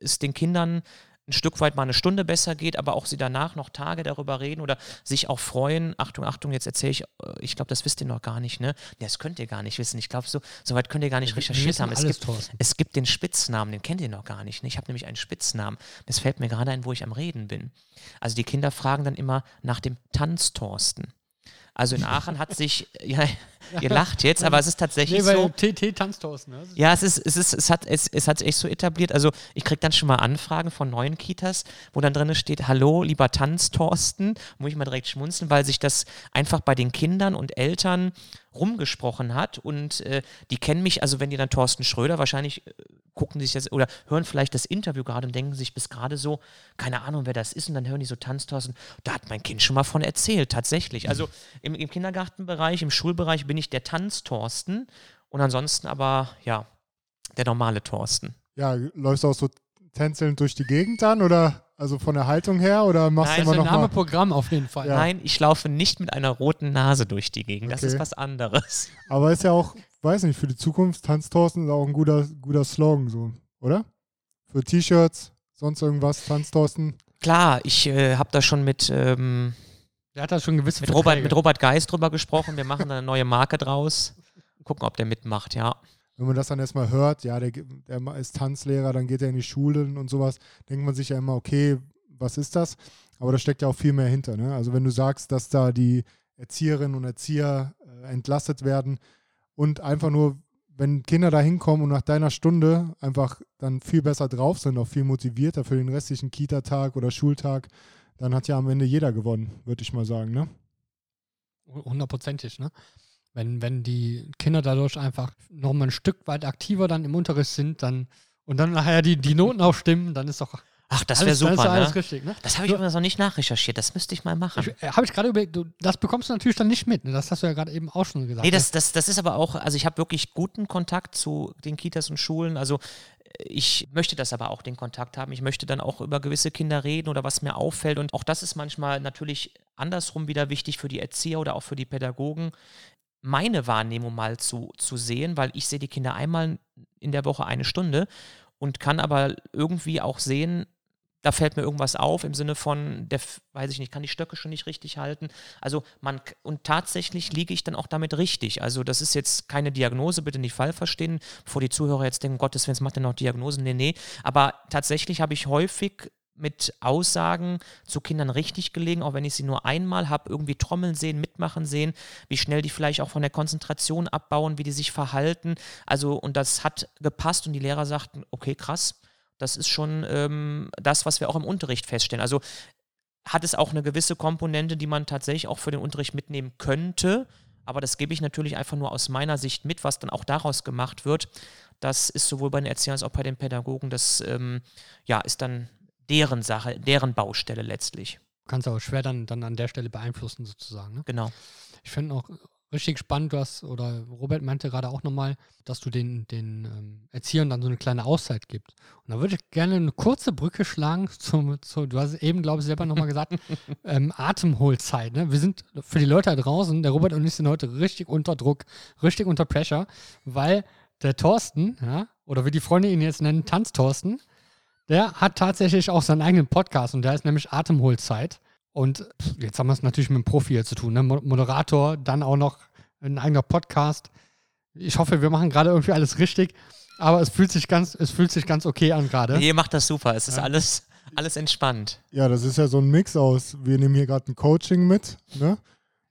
es den Kindern ein Stück weit mal eine Stunde besser geht, aber auch sie danach noch Tage darüber reden oder sich auch freuen. Achtung, Achtung, jetzt erzähle ich, äh, ich glaube, das wisst ihr noch gar nicht, ne? Das könnt ihr gar nicht wissen. Ich glaube, so, so weit könnt ihr gar nicht Wir recherchiert haben. Es gibt, Thorsten. es gibt den Spitznamen, den kennt ihr noch gar nicht. Ne? Ich habe nämlich einen Spitznamen. Das fällt mir gerade ein, wo ich am Reden bin. Also die Kinder fragen dann immer nach dem Tanztorsten. Also in Aachen hat sich, (laughs) ja, ihr lacht jetzt, aber es ist tatsächlich Nee, so. weil TT Tanztorsten. Ne? Ja, es ist, es ist, es hat, es, es hat sich echt so etabliert. Also ich kriege dann schon mal Anfragen von neuen Kitas, wo dann drin steht, hallo, lieber Tanztorsten, muss ich mal direkt schmunzeln, weil sich das einfach bei den Kindern und Eltern rumgesprochen hat und äh, die kennen mich, also wenn die dann Thorsten Schröder, wahrscheinlich äh, gucken die sich das oder hören vielleicht das Interview gerade und denken sich bis gerade so, keine Ahnung, wer das ist und dann hören die so Tanzthorsten, da hat mein Kind schon mal von erzählt, tatsächlich. Also im, im Kindergartenbereich, im Schulbereich bin ich der Tanzthorsten und ansonsten aber, ja, der normale Thorsten. Ja, läufst du auch so tänzelnd durch die Gegend dann oder also von der Haltung her oder machst Nein, du Das immer ist noch ein Name mal? Programm auf jeden Fall. Ja. Nein, ich laufe nicht mit einer roten Nase durch die Gegend. Das Okay. ist was anderes. Aber ist ja auch, weiß nicht, für die Zukunft Tanztorsten ist auch ein guter, guter Slogan so, oder? Für T-Shirts, sonst irgendwas, Tanztorsten. Klar, ich äh, habe da schon mit, ähm, Der hat da schon gewisse mit, Robert, Verträge. mit Robert Geist drüber gesprochen. Wir machen da eine neue Marke draus. Gucken, ob der mitmacht, ja. Wenn man das dann erstmal hört, ja, der, der ist Tanzlehrer, dann geht er in die Schulen und sowas, denkt man sich ja immer, okay, was ist das? Aber da steckt ja auch viel mehr hinter. Ne? Also wenn du sagst, dass da die Erzieherinnen und Erzieher äh, entlastet werden und einfach nur, wenn Kinder da hinkommen und nach deiner Stunde einfach dann viel besser drauf sind, auch viel motivierter für den restlichen Kita-Tag oder Schultag, dann hat ja am Ende jeder gewonnen, würde ich mal sagen. Ne? Hundertprozentig, ne? Wenn, wenn die Kinder dadurch einfach nochmal ein Stück weit aktiver dann im Unterricht sind, dann und dann nachher die, die Noten auch stimmen, dann ist doch Ach, das wäre dann ist super, alles ne? richtig, ne? Das habe ich übrigens noch nicht nachrecherchiert. Das müsste ich mal machen. Äh, Habe ich gerade überlegt, du, das bekommst du natürlich dann nicht mit. Ne? Das hast du ja gerade eben auch schon gesagt. Nee, das, das, das ist aber auch, also ich habe wirklich guten Kontakt zu den Kitas und Schulen. Also äh, ich möchte das aber auch, den Kontakt haben. Ich möchte dann auch über gewisse Kinder reden oder was mir auffällt. Und auch das ist manchmal natürlich andersrum wieder wichtig für die Erzieher oder auch für die Pädagogen, meine Wahrnehmung mal zu, zu sehen, weil ich sehe die Kinder einmal in der Woche eine Stunde und kann aber irgendwie auch sehen, da fällt mir irgendwas auf im Sinne von, der, weiß ich nicht, kann die Stöcke schon nicht richtig halten. Also man, und tatsächlich liege ich dann auch damit richtig. Also das ist jetzt keine Diagnose, bitte nicht falsch verstehen, bevor die Zuhörer jetzt denken, Gottes Willen, was macht denn noch Diagnosen? Nee, nee. Aber tatsächlich habe ich häufig mit Aussagen zu Kindern richtig gelegen, auch wenn ich sie nur einmal habe, irgendwie trommeln sehen, mitmachen sehen, wie schnell die vielleicht auch von der Konzentration abbauen, wie die sich verhalten. Also, und das hat gepasst und die Lehrer sagten, okay, krass, das ist schon ähm, das, was wir auch im Unterricht feststellen. Also hat es auch eine gewisse Komponente, die man tatsächlich auch für den Unterricht mitnehmen könnte. Aber das gebe ich natürlich einfach nur aus meiner Sicht mit, was dann auch daraus gemacht wird. Das ist sowohl bei den Erziehern als auch bei den Pädagogen, das ähm, ja, ist dann deren Sache, deren Baustelle letztlich. kannst du auch schwer dann, dann an der Stelle beeinflussen, sozusagen. Ne? Genau. Ich finde auch richtig spannend, du hast, oder Robert meinte gerade auch nochmal, dass du den, den ähm, Erziehern dann so eine kleine Auszeit gibst. Und da würde ich gerne eine kurze Brücke schlagen zum, zu, du hast eben, glaube ich, selber nochmal gesagt, (laughs) ähm, Atemholzeit. Ne? Wir sind für die Leute da draußen, der Robert und ich sind heute richtig unter Druck, richtig unter Pressure, weil der Thorsten, ja, oder wie die Freunde ihn jetzt nennen, Tanzthorsten, der hat tatsächlich auch seinen eigenen Podcast und der ist nämlich Atemholzeit. Und jetzt haben wir es natürlich mit einem Profi hier zu tun. Ne? Mo- Moderator, dann auch noch ein eigener Podcast. Ich hoffe, wir machen gerade irgendwie alles richtig, aber es fühlt sich ganz, es fühlt sich ganz okay an gerade. Ihr macht das super. Es ist Ja. alles, alles entspannt. Ja, das ist ja so ein Mix aus. Wir nehmen hier gerade ein Coaching mit ne?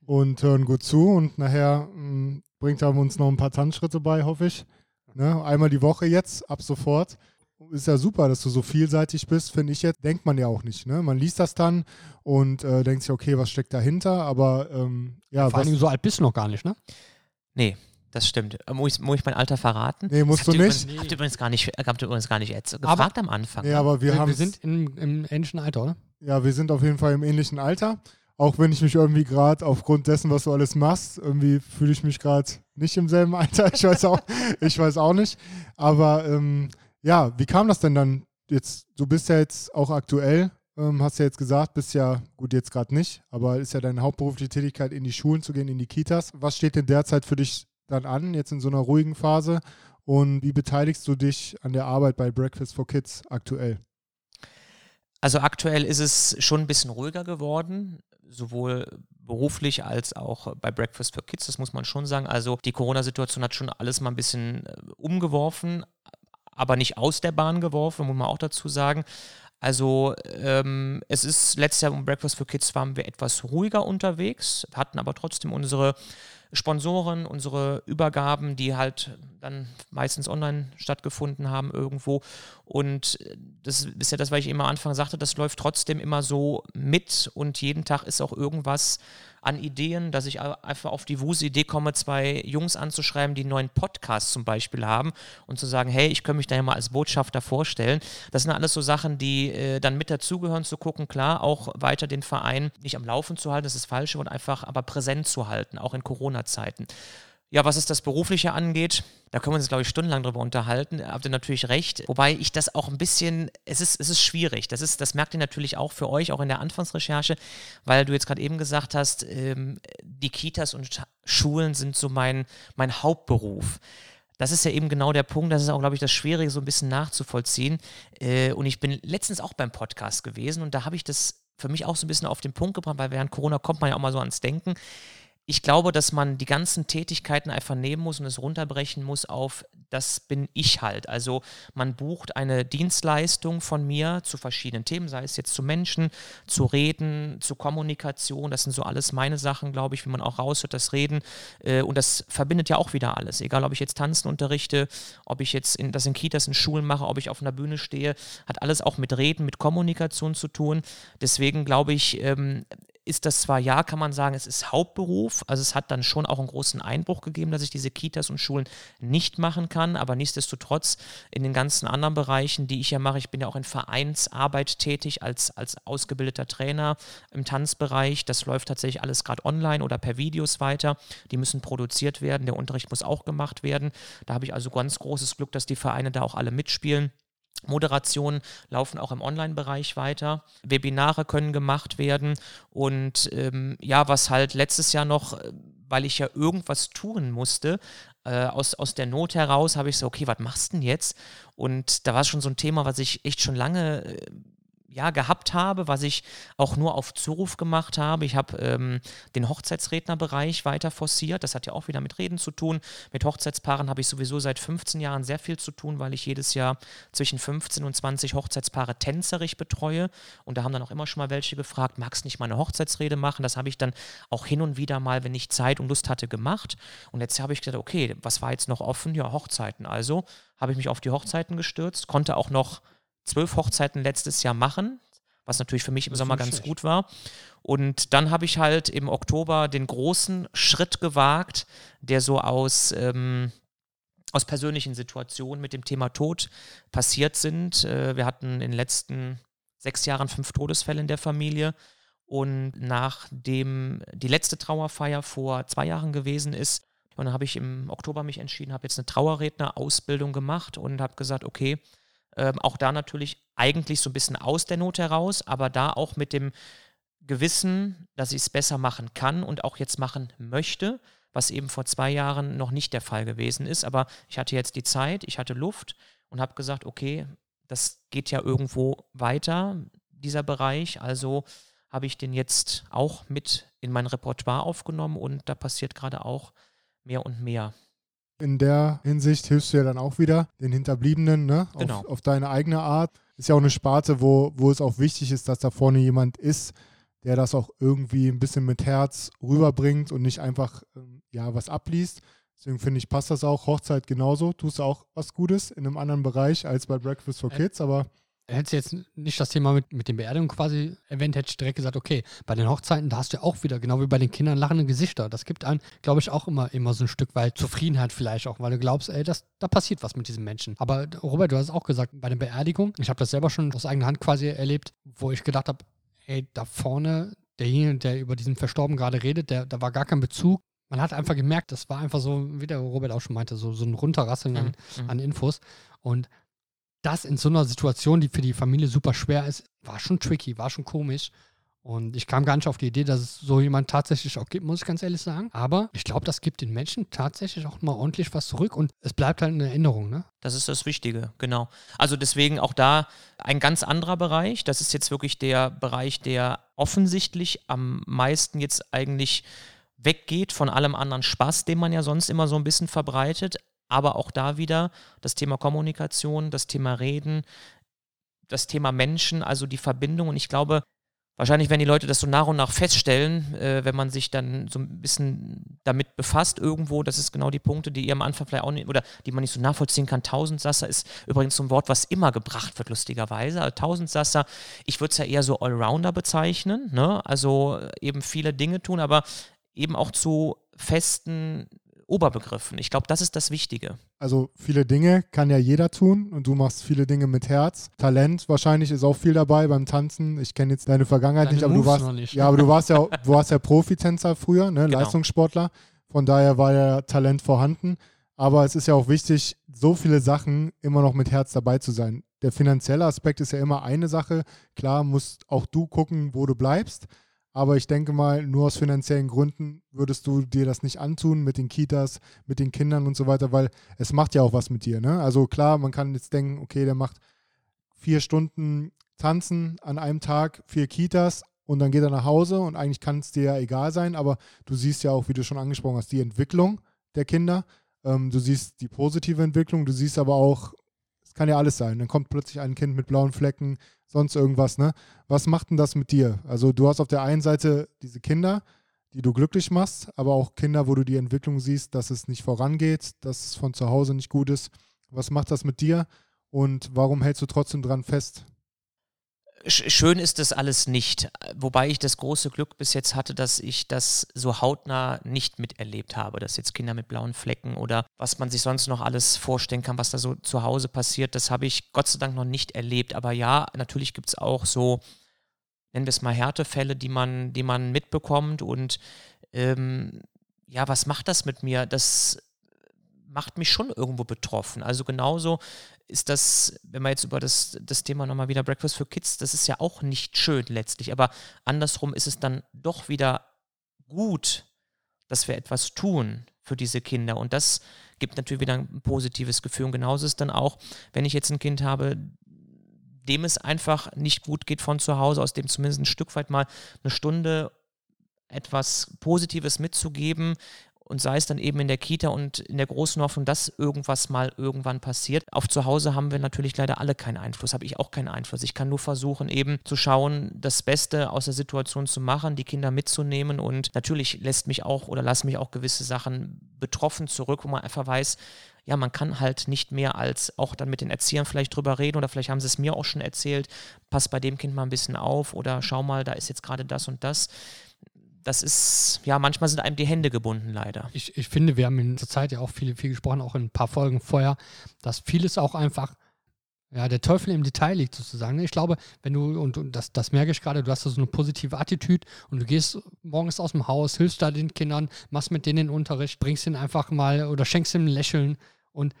und hören gut zu und nachher mh, bringt er uns noch ein paar Tanzschritte bei, hoffe ich. Ne? Einmal die Woche jetzt, ab sofort. Ist ja super, dass du so vielseitig bist, finde ich jetzt. Denkt man ja auch nicht. Ne? Man liest das dann und äh, denkt sich, okay, was steckt dahinter? Aber ähm, ja, Vor allem so alt bist du noch gar nicht, ne? Nee. Das stimmt. Äh, muss ich, muss ich mein Alter verraten? Nee, musst das du nicht. Übrigens, habt ihr übrigens gar nicht, habt ihr übrigens gar nicht gefragt aber, am Anfang. Ja, aber wir, wir, haben wir sind im, im ähnlichen Alter, oder? Ja, wir sind auf jeden Fall im ähnlichen Alter. Auch wenn ich mich irgendwie gerade aufgrund dessen, was du alles machst, irgendwie fühle ich mich gerade nicht im selben Alter. Ich weiß auch, (laughs) ich weiß auch nicht. Aber ähm, ja, wie kam das denn dann jetzt? Du bist ja jetzt auch aktuell ähm, hast ja jetzt gesagt, bist ja, gut, jetzt gerade nicht, aber ist ja deine hauptberufliche Tätigkeit, in die Schulen zu gehen, in die Kitas. Was steht denn derzeit für dich dann an, jetzt in so einer ruhigen Phase? Und wie beteiligst du dich an der Arbeit bei Breakfast for Kids aktuell? Also aktuell ist es schon ein bisschen ruhiger geworden, sowohl beruflich als auch bei Breakfast for Kids, das muss man schon sagen. Also die Corona-Situation hat schon alles mal ein bisschen äh, umgeworfen, aber nicht aus der Bahn geworfen, muss man auch dazu sagen. Also ähm, es ist letztes Jahr um Breakfast for Kids waren wir etwas ruhiger unterwegs, hatten aber trotzdem unsere Sponsoren, unsere Übergaben, die halt dann meistens online stattgefunden haben irgendwo. Und das ist ja das, was ich immer am Anfang sagte, das läuft trotzdem immer so mit und jeden Tag ist auch irgendwas an Ideen, dass ich einfach auf die wuse Idee komme, zwei Jungs anzuschreiben, die einen neuen Podcast zum Beispiel haben und zu sagen, hey, ich könnte mich da ja mal als Botschafter vorstellen. Das sind alles so Sachen, die äh, dann mit dazugehören, zu gucken, klar, auch weiter den Verein nicht am Laufen zu halten, das ist das Falsche, und einfach aber präsent zu halten, auch in Corona-Zeiten. Ja, was es das Berufliche angeht, da können wir uns, glaube ich, stundenlang drüber unterhalten. Habt ihr natürlich recht. Wobei ich das auch ein bisschen, es ist, es ist schwierig. Das, ist, das merkt ihr natürlich auch für euch, auch in der Anfangsrecherche, weil du jetzt gerade eben gesagt hast, ähm, die Kitas und Schulen sind so mein, mein Hauptberuf. Das ist ja eben genau der Punkt, das ist auch, glaube ich, das Schwierige, so ein bisschen nachzuvollziehen. Äh, und ich bin letztens auch beim Podcast gewesen und da habe ich das für mich auch so ein bisschen auf den Punkt gebracht, weil während Corona kommt man ja auch mal so ans Denken ich glaube, dass man die ganzen Tätigkeiten einfach nehmen muss und es runterbrechen muss auf, das bin ich halt. Also man bucht eine Dienstleistung von mir zu verschiedenen Themen, sei es jetzt zu Menschen, zu Reden, zu Kommunikation. Das sind so alles meine Sachen, glaube ich, wie man auch raushört, das Reden. Äh, und das verbindet ja auch wieder alles. Egal, ob ich jetzt Tanzen unterrichte, ob ich jetzt in, das in Kitas, in Schulen mache, ob ich auf einer Bühne stehe, hat alles auch mit Reden, mit Kommunikation zu tun. Deswegen glaube ich, ähm, ist das zwar, ja, kann man sagen, es ist Hauptberuf, also es hat dann schon auch einen großen Einbruch gegeben, dass ich diese Kitas und Schulen nicht machen kann, aber nichtsdestotrotz in den ganzen anderen Bereichen, die ich ja mache, ich bin ja auch in Vereinsarbeit tätig als, als ausgebildeter Trainer im Tanzbereich, das läuft tatsächlich alles gerade online oder per Videos weiter, die müssen produziert werden, der Unterricht muss auch gemacht werden, da habe ich also ganz großes Glück, dass die Vereine da auch alle mitspielen. Moderationen laufen auch im Online-Bereich weiter. Webinare können gemacht werden. Und ähm, ja, was halt letztes Jahr noch, äh, weil ich ja irgendwas tun musste, äh, aus, aus der Not heraus habe ich so, okay, was machst du denn jetzt? Und da war es schon so ein Thema, was ich echt schon lange äh, ja, gehabt habe, was ich auch nur auf Zuruf gemacht habe. Ich habe ähm, den Hochzeitsrednerbereich weiter forciert. Das hat ja auch wieder mit Reden zu tun. Mit Hochzeitspaaren habe ich sowieso seit 15 Jahren sehr viel zu tun, weil ich jedes Jahr zwischen 15 und 20 Hochzeitspaare tänzerig betreue. Und da haben dann auch immer schon mal welche gefragt, magst du nicht mal eine Hochzeitsrede machen? Das habe ich dann auch hin und wieder mal, wenn ich Zeit und Lust hatte, gemacht. Und jetzt habe ich gesagt, okay, was war jetzt noch offen? Ja, Hochzeiten. Also habe ich mich auf die Hochzeiten gestürzt, konnte auch noch zwölf Hochzeiten letztes Jahr machen, was natürlich für mich im Sommer ganz schlecht. gut war. Und dann habe ich halt im Oktober den großen Schritt gewagt, der so aus, ähm, aus persönlichen Situationen mit dem Thema Tod passiert sind. Äh, wir hatten in den letzten sechs Jahren fünf Todesfälle in der Familie. Und nachdem die letzte Trauerfeier vor zwei Jahren gewesen ist, und dann habe ich im Oktober mich entschieden, habe jetzt eine Trauerredner-Ausbildung gemacht und habe gesagt, okay, ähm, auch da natürlich eigentlich so ein bisschen aus der Not heraus, aber da auch mit dem Gewissen, dass ich es besser machen kann und auch jetzt machen möchte, was eben vor zwei Jahren noch nicht der Fall gewesen ist. Aber ich hatte jetzt die Zeit, ich hatte Luft und habe gesagt, okay, das geht ja irgendwo weiter, dieser Bereich. Also habe ich den jetzt auch mit in mein Repertoire aufgenommen und da passiert gerade auch mehr und mehr. In der Hinsicht hilfst du ja dann auch wieder den Hinterbliebenen, ne? Genau. Auf, auf deine eigene Art. Ist ja auch eine Sparte, wo, wo es auch wichtig ist, dass da vorne jemand ist, der das auch irgendwie ein bisschen mit Herz rüberbringt und nicht einfach ähm, ja was abliest. Deswegen finde ich, passt das auch. Hochzeit genauso. Tust du auch was Gutes in einem anderen Bereich als bei Breakfast for Kids, aber Hättest du jetzt nicht das Thema mit, mit den Beerdigungen quasi erwähnt, hätte ich direkt gesagt, okay, bei den Hochzeiten, da hast du ja auch wieder, genau wie bei den Kindern, lachende Gesichter. Das gibt einem, glaube ich, auch immer, immer so ein Stück weit Zufriedenheit vielleicht auch, weil du glaubst, ey, das, da passiert was mit diesen Menschen. Aber Robert, du hast es auch gesagt, bei der Beerdigung, ich habe das selber schon aus eigener Hand quasi erlebt, wo ich gedacht habe, ey, da vorne, derjenige, der über diesen Verstorben gerade redet, der, da war gar kein Bezug. Man hat einfach gemerkt, das war einfach so, wie der Robert auch schon meinte, so, so ein Runterrasseln an, mhm. an Infos. Und das in so einer Situation, die für die Familie super schwer ist, war schon tricky, war schon komisch. Und ich kam gar nicht auf die Idee, dass es so jemand tatsächlich auch gibt, muss ich ganz ehrlich sagen. Aber ich glaube, das gibt den Menschen tatsächlich auch mal ordentlich was zurück und es bleibt halt eine Erinnerung, ne? Das ist das Wichtige, genau. Also deswegen auch da ein ganz anderer Bereich. Das ist jetzt wirklich der Bereich, der offensichtlich am meisten jetzt eigentlich weggeht von allem anderen Spaß, den man ja sonst immer so ein bisschen verbreitet. Aber auch da wieder das Thema Kommunikation, das Thema Reden, das Thema Menschen, also die Verbindung. Und ich glaube, wahrscheinlich werden die Leute das so nach und nach feststellen, äh, wenn man sich dann so ein bisschen damit befasst irgendwo. Das ist genau die Punkte, die ihr am Anfang vielleicht auch nicht, oder die man nicht so nachvollziehen kann. Tausendsasser ist übrigens so ein Wort, was immer gebracht wird, lustigerweise. Also Tausendsasser, ich würde es ja eher so Allrounder bezeichnen, ne? also eben viele Dinge tun, aber eben auch zu festen Oberbegriffen. Ich glaube, das ist das Wichtige. Also viele Dinge kann ja jeder tun und du machst viele Dinge mit Herz. Talent wahrscheinlich ist auch viel dabei beim Tanzen. Ich kenne jetzt deine Vergangenheit deine nicht, aber Moves du warst nicht, ja, aber du warst ja, du warst ja Profitänzer früher, ne? Genau. Leistungssportler. Von daher war ja Talent vorhanden. Aber es ist ja auch wichtig, so viele Sachen immer noch mit Herz dabei zu sein. Der finanzielle Aspekt ist ja immer eine Sache. Klar musst auch du gucken, wo du bleibst. Aber ich denke mal, nur aus finanziellen Gründen würdest du dir das nicht antun mit den Kitas, mit den Kindern und so weiter, weil es macht ja auch was mit dir. Ne? Also klar, man kann jetzt denken, okay, der macht vier Stunden Tanzen an einem Tag, vier Kitas und dann geht er nach Hause und eigentlich kann es dir ja egal sein, aber du siehst ja auch, wie du schon angesprochen hast, die Entwicklung der Kinder. Ähm, du siehst die positive Entwicklung, du siehst aber auch, es kann ja alles sein. Dann kommt plötzlich ein Kind mit blauen Flecken, sonst irgendwas, ne? Was macht denn das mit dir? Also du hast auf der einen Seite diese Kinder, die du glücklich machst, aber auch Kinder, wo du die Entwicklung siehst, dass es nicht vorangeht, dass es von zu Hause nicht gut ist. Was macht das mit dir und warum hältst du trotzdem dran fest? Schön ist das alles nicht, wobei ich das große Glück bis jetzt hatte, dass ich das so hautnah nicht miterlebt habe, dass jetzt Kinder mit blauen Flecken oder was man sich sonst noch alles vorstellen kann, was da so zu Hause passiert, das habe ich Gott sei Dank noch nicht erlebt. Aber ja, natürlich gibt es auch so, nennen wir es mal Härtefälle, die man, die man mitbekommt und ähm, ja, was macht das mit mir? Das macht mich schon irgendwo betroffen. Also genauso ist das, wenn man jetzt über das, das Thema nochmal wieder Breakfast for Kids, das ist ja auch nicht schön letztlich, aber andersrum ist es dann doch wieder gut, dass wir etwas tun für diese Kinder. Und das gibt natürlich wieder ein positives Gefühl. Und genauso ist dann auch, wenn ich jetzt ein Kind habe, dem es einfach nicht gut geht von zu Hause, aus dem zumindest ein Stück weit mal eine Stunde etwas Positives mitzugeben, und sei es dann eben in der Kita und in der großen Hoffnung, dass irgendwas mal irgendwann passiert. Auf zu Hause haben wir natürlich leider alle keinen Einfluss, habe ich auch keinen Einfluss. Ich kann nur versuchen, eben zu schauen, das Beste aus der Situation zu machen, die Kinder mitzunehmen und natürlich lässt mich auch oder lassen mich auch gewisse Sachen betroffen zurück, wo man einfach weiß, ja, man kann halt nicht mehr als auch dann mit den Erziehern vielleicht drüber reden oder vielleicht haben sie es mir auch schon erzählt, pass bei dem Kind mal ein bisschen auf oder schau mal, da ist jetzt gerade das und das das ist, ja, manchmal sind einem die Hände gebunden, leider. Ich, ich finde, wir haben in der Zeit ja auch viel, viel gesprochen, auch in ein paar Folgen vorher, dass vieles auch einfach, ja, der Teufel im Detail liegt sozusagen. Ich glaube, wenn du, und, und das, das merke ich gerade, du hast so eine positive Attitüde und du gehst morgens aus dem Haus, hilfst da den Kindern, machst mit denen den Unterricht, bringst ihnen einfach mal oder schenkst ihnen ein Lächeln und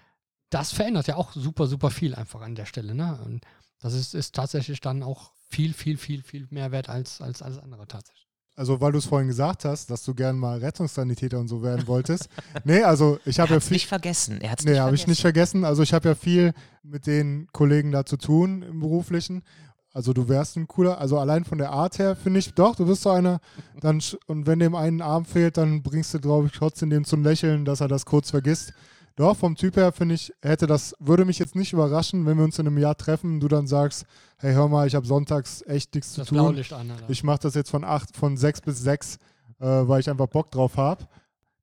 das verändert ja auch super, super viel einfach an der Stelle. Ne? Und das ist, ist tatsächlich dann auch viel, viel, viel, viel mehr wert als, als alles andere tatsächlich. Also, weil du es vorhin gesagt hast, dass du gern mal Rettungssanitäter und so werden wolltest. (laughs) nee, also ich habe ja viel. nicht vergessen. Er hat es nee, habe ich nicht vergessen. Also, ich habe ja viel mit den Kollegen da zu tun im Beruflichen. Also, du wärst ein cooler, also allein von der Art her finde ich, doch, du bist so einer. Dann, und wenn dem einen Arm fehlt, dann bringst du, glaube ich, trotzdem dem zum Lächeln, dass er das kurz vergisst. Doch, vom Typ her finde ich, hätte das, würde mich jetzt nicht überraschen, wenn wir uns in einem Jahr treffen und du dann sagst, hey, hör mal, ich habe sonntags echt nichts zu tun. Blaulicht an, Alter. Ich mache das jetzt von acht, von sechs bis sechs, äh, weil ich einfach Bock drauf habe.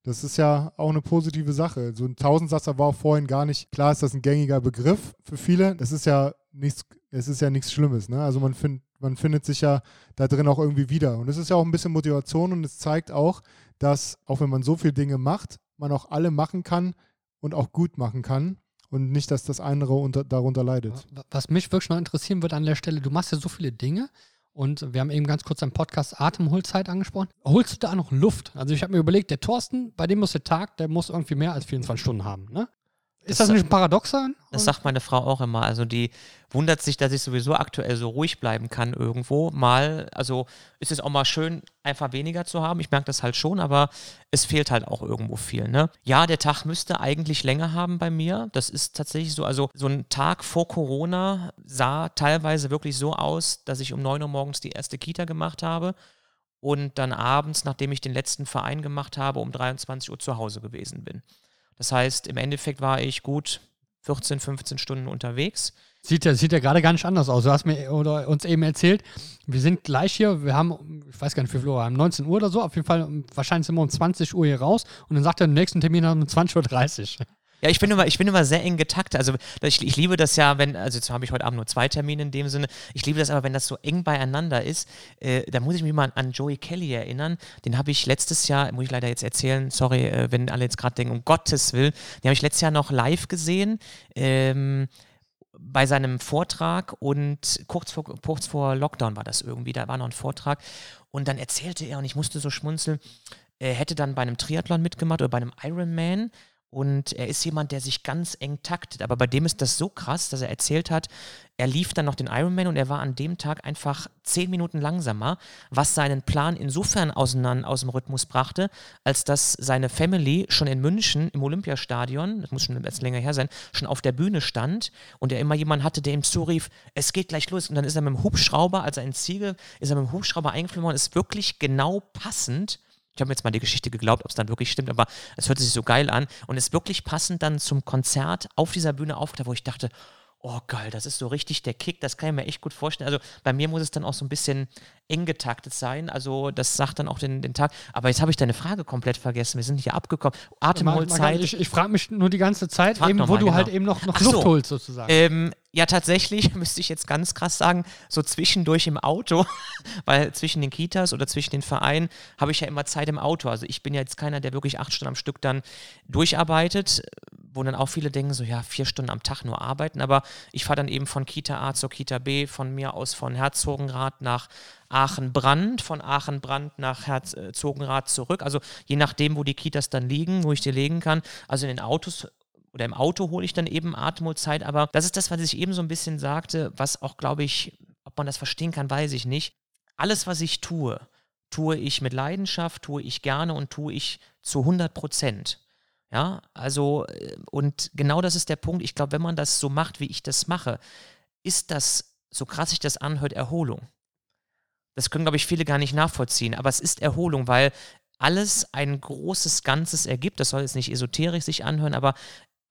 Das ist ja auch eine positive Sache. So ein Tausendsasser war auch vorhin gar nicht, klar ist das ein gängiger Begriff für viele. Das ist ja nichts, es ist ja nichts Schlimmes. Ne? Also man, find, man findet sich ja da drin auch irgendwie wieder. Und es ist ja auch ein bisschen Motivation und es zeigt auch, dass auch wenn man so viele Dinge macht, man auch alle machen kann und auch gut machen kann und nicht, dass das andere unter, darunter leidet. Was mich wirklich noch interessieren wird an der Stelle, du machst ja so viele Dinge und wir haben eben ganz kurz am Podcast Atemholzeit angesprochen. Holst du da noch Luft? Also ich habe mir überlegt, der Thorsten, bei dem muss der Tag, der muss irgendwie mehr als 24 Stunden haben. Ne? Ist das, das nicht ein Paradoxon? Das sagt meine Frau auch immer. Also die wundert sich, dass ich sowieso aktuell so ruhig bleiben kann irgendwo. Mal, also ist es auch mal schön, einfach weniger zu haben. Ich merke das halt schon, aber es fehlt halt auch irgendwo viel. Ne? Ja, der Tag müsste eigentlich länger haben bei mir. Das ist tatsächlich so. Also so ein Tag vor Corona sah teilweise wirklich so aus, dass ich um 9 Uhr morgens die erste Kita gemacht habe und dann abends, nachdem ich den letzten Verein gemacht habe, um 23 Uhr zu Hause gewesen bin. Das heißt, im Endeffekt war ich gut 14, 15 Stunden unterwegs. Sieht ja, sieht ja gerade gar nicht anders aus. Du hast mir oder uns eben erzählt, wir sind gleich hier, wir haben, ich weiß gar nicht, wie viel Uhr, haben 19 Uhr oder so, auf jeden Fall, wahrscheinlich sind wir um 20 Uhr hier raus und dann sagt er, den nächsten Termin haben wir um 20.30 Uhr. Ja, ich bin immer, ich bin immer sehr eng getaktet. Also ich, ich liebe das ja, wenn, also jetzt habe ich heute Abend nur zwei Termine in dem Sinne. Ich liebe das aber, wenn das so eng beieinander ist. Äh, da muss ich mich mal an, Joey Kelly erinnern. Den habe ich letztes Jahr, muss ich leider jetzt erzählen, sorry, äh, wenn alle jetzt gerade denken, um Gottes Willen, den habe ich letztes Jahr noch live gesehen. Ähm, bei seinem Vortrag und kurz vor, kurz vor Lockdown war das irgendwie, da war noch ein Vortrag und dann erzählte er und ich musste so schmunzeln, er hätte dann bei einem Triathlon mitgemacht oder bei einem Ironman und er ist jemand, der sich ganz eng taktet. Aber bei dem ist das so krass, dass er erzählt hat, er lief dann noch den Ironman und er war an dem Tag einfach zehn Minuten langsamer, was seinen Plan insofern auseinander aus dem Rhythmus brachte, als dass seine Family schon in München im Olympiastadion, das muss schon etwas länger her sein, schon auf der Bühne stand und er immer jemanden hatte, der ihm zurief, es geht gleich los. Und dann ist er mit dem Hubschrauber, als er in Ziege, ist er mit dem Hubschrauber eingeflogen worden, ist wirklich genau passend ich habe jetzt mal die Geschichte geglaubt, ob es dann wirklich stimmt, aber es hört sich so geil an und ist wirklich passend dann zum Konzert auf dieser Bühne aufgetaucht, wo ich dachte, oh geil, das ist so richtig der Kick, das kann ich mir echt gut vorstellen. Also bei mir muss es dann auch so ein bisschen eng getaktet sein, also das sagt dann auch den, den Tag. Aber jetzt habe ich deine Frage komplett vergessen, wir sind hier abgekommen. Atemholzeit. Ich, ich frage mich nur die ganze Zeit, eben, wo mal, du halt genau. halt eben noch, noch Luft so. holst sozusagen. Ähm, ja, tatsächlich (laughs) müsste ich jetzt ganz krass sagen, so zwischendurch im Auto, (laughs) weil zwischen den Kitas oder zwischen den Vereinen habe ich ja immer Zeit im Auto. Also ich bin ja jetzt keiner, der wirklich acht Stunden am Stück dann durcharbeitet, wo dann auch viele denken, so ja, vier Stunden am Tag nur arbeiten. Aber ich fahre dann eben von Kita A zur Kita B, von mir aus von Herzogenrath nach Aachen-Brand, von Aachen-Brand nach Herzogenrath zurück. Also je nachdem, wo die Kitas dann liegen, wo ich die legen kann. Also in den Autos oder im Auto hole ich dann eben Atemholzeit, aber das ist das, was ich eben so ein bisschen sagte, was auch, glaube ich, ob man das verstehen kann, weiß ich nicht. Alles, was ich tue, tue ich mit Leidenschaft, tue ich gerne und tue ich zu 100 Prozent. Ja, also, äh, und genau das ist der Punkt. Ich glaube, wenn man das so macht, wie ich das mache, ist das, so krass sich das anhört, Erholung. Das können, glaube ich, viele gar nicht nachvollziehen, aber es ist Erholung, weil alles ein großes Ganzes ergibt. Das soll jetzt nicht esoterisch sich anhören, aber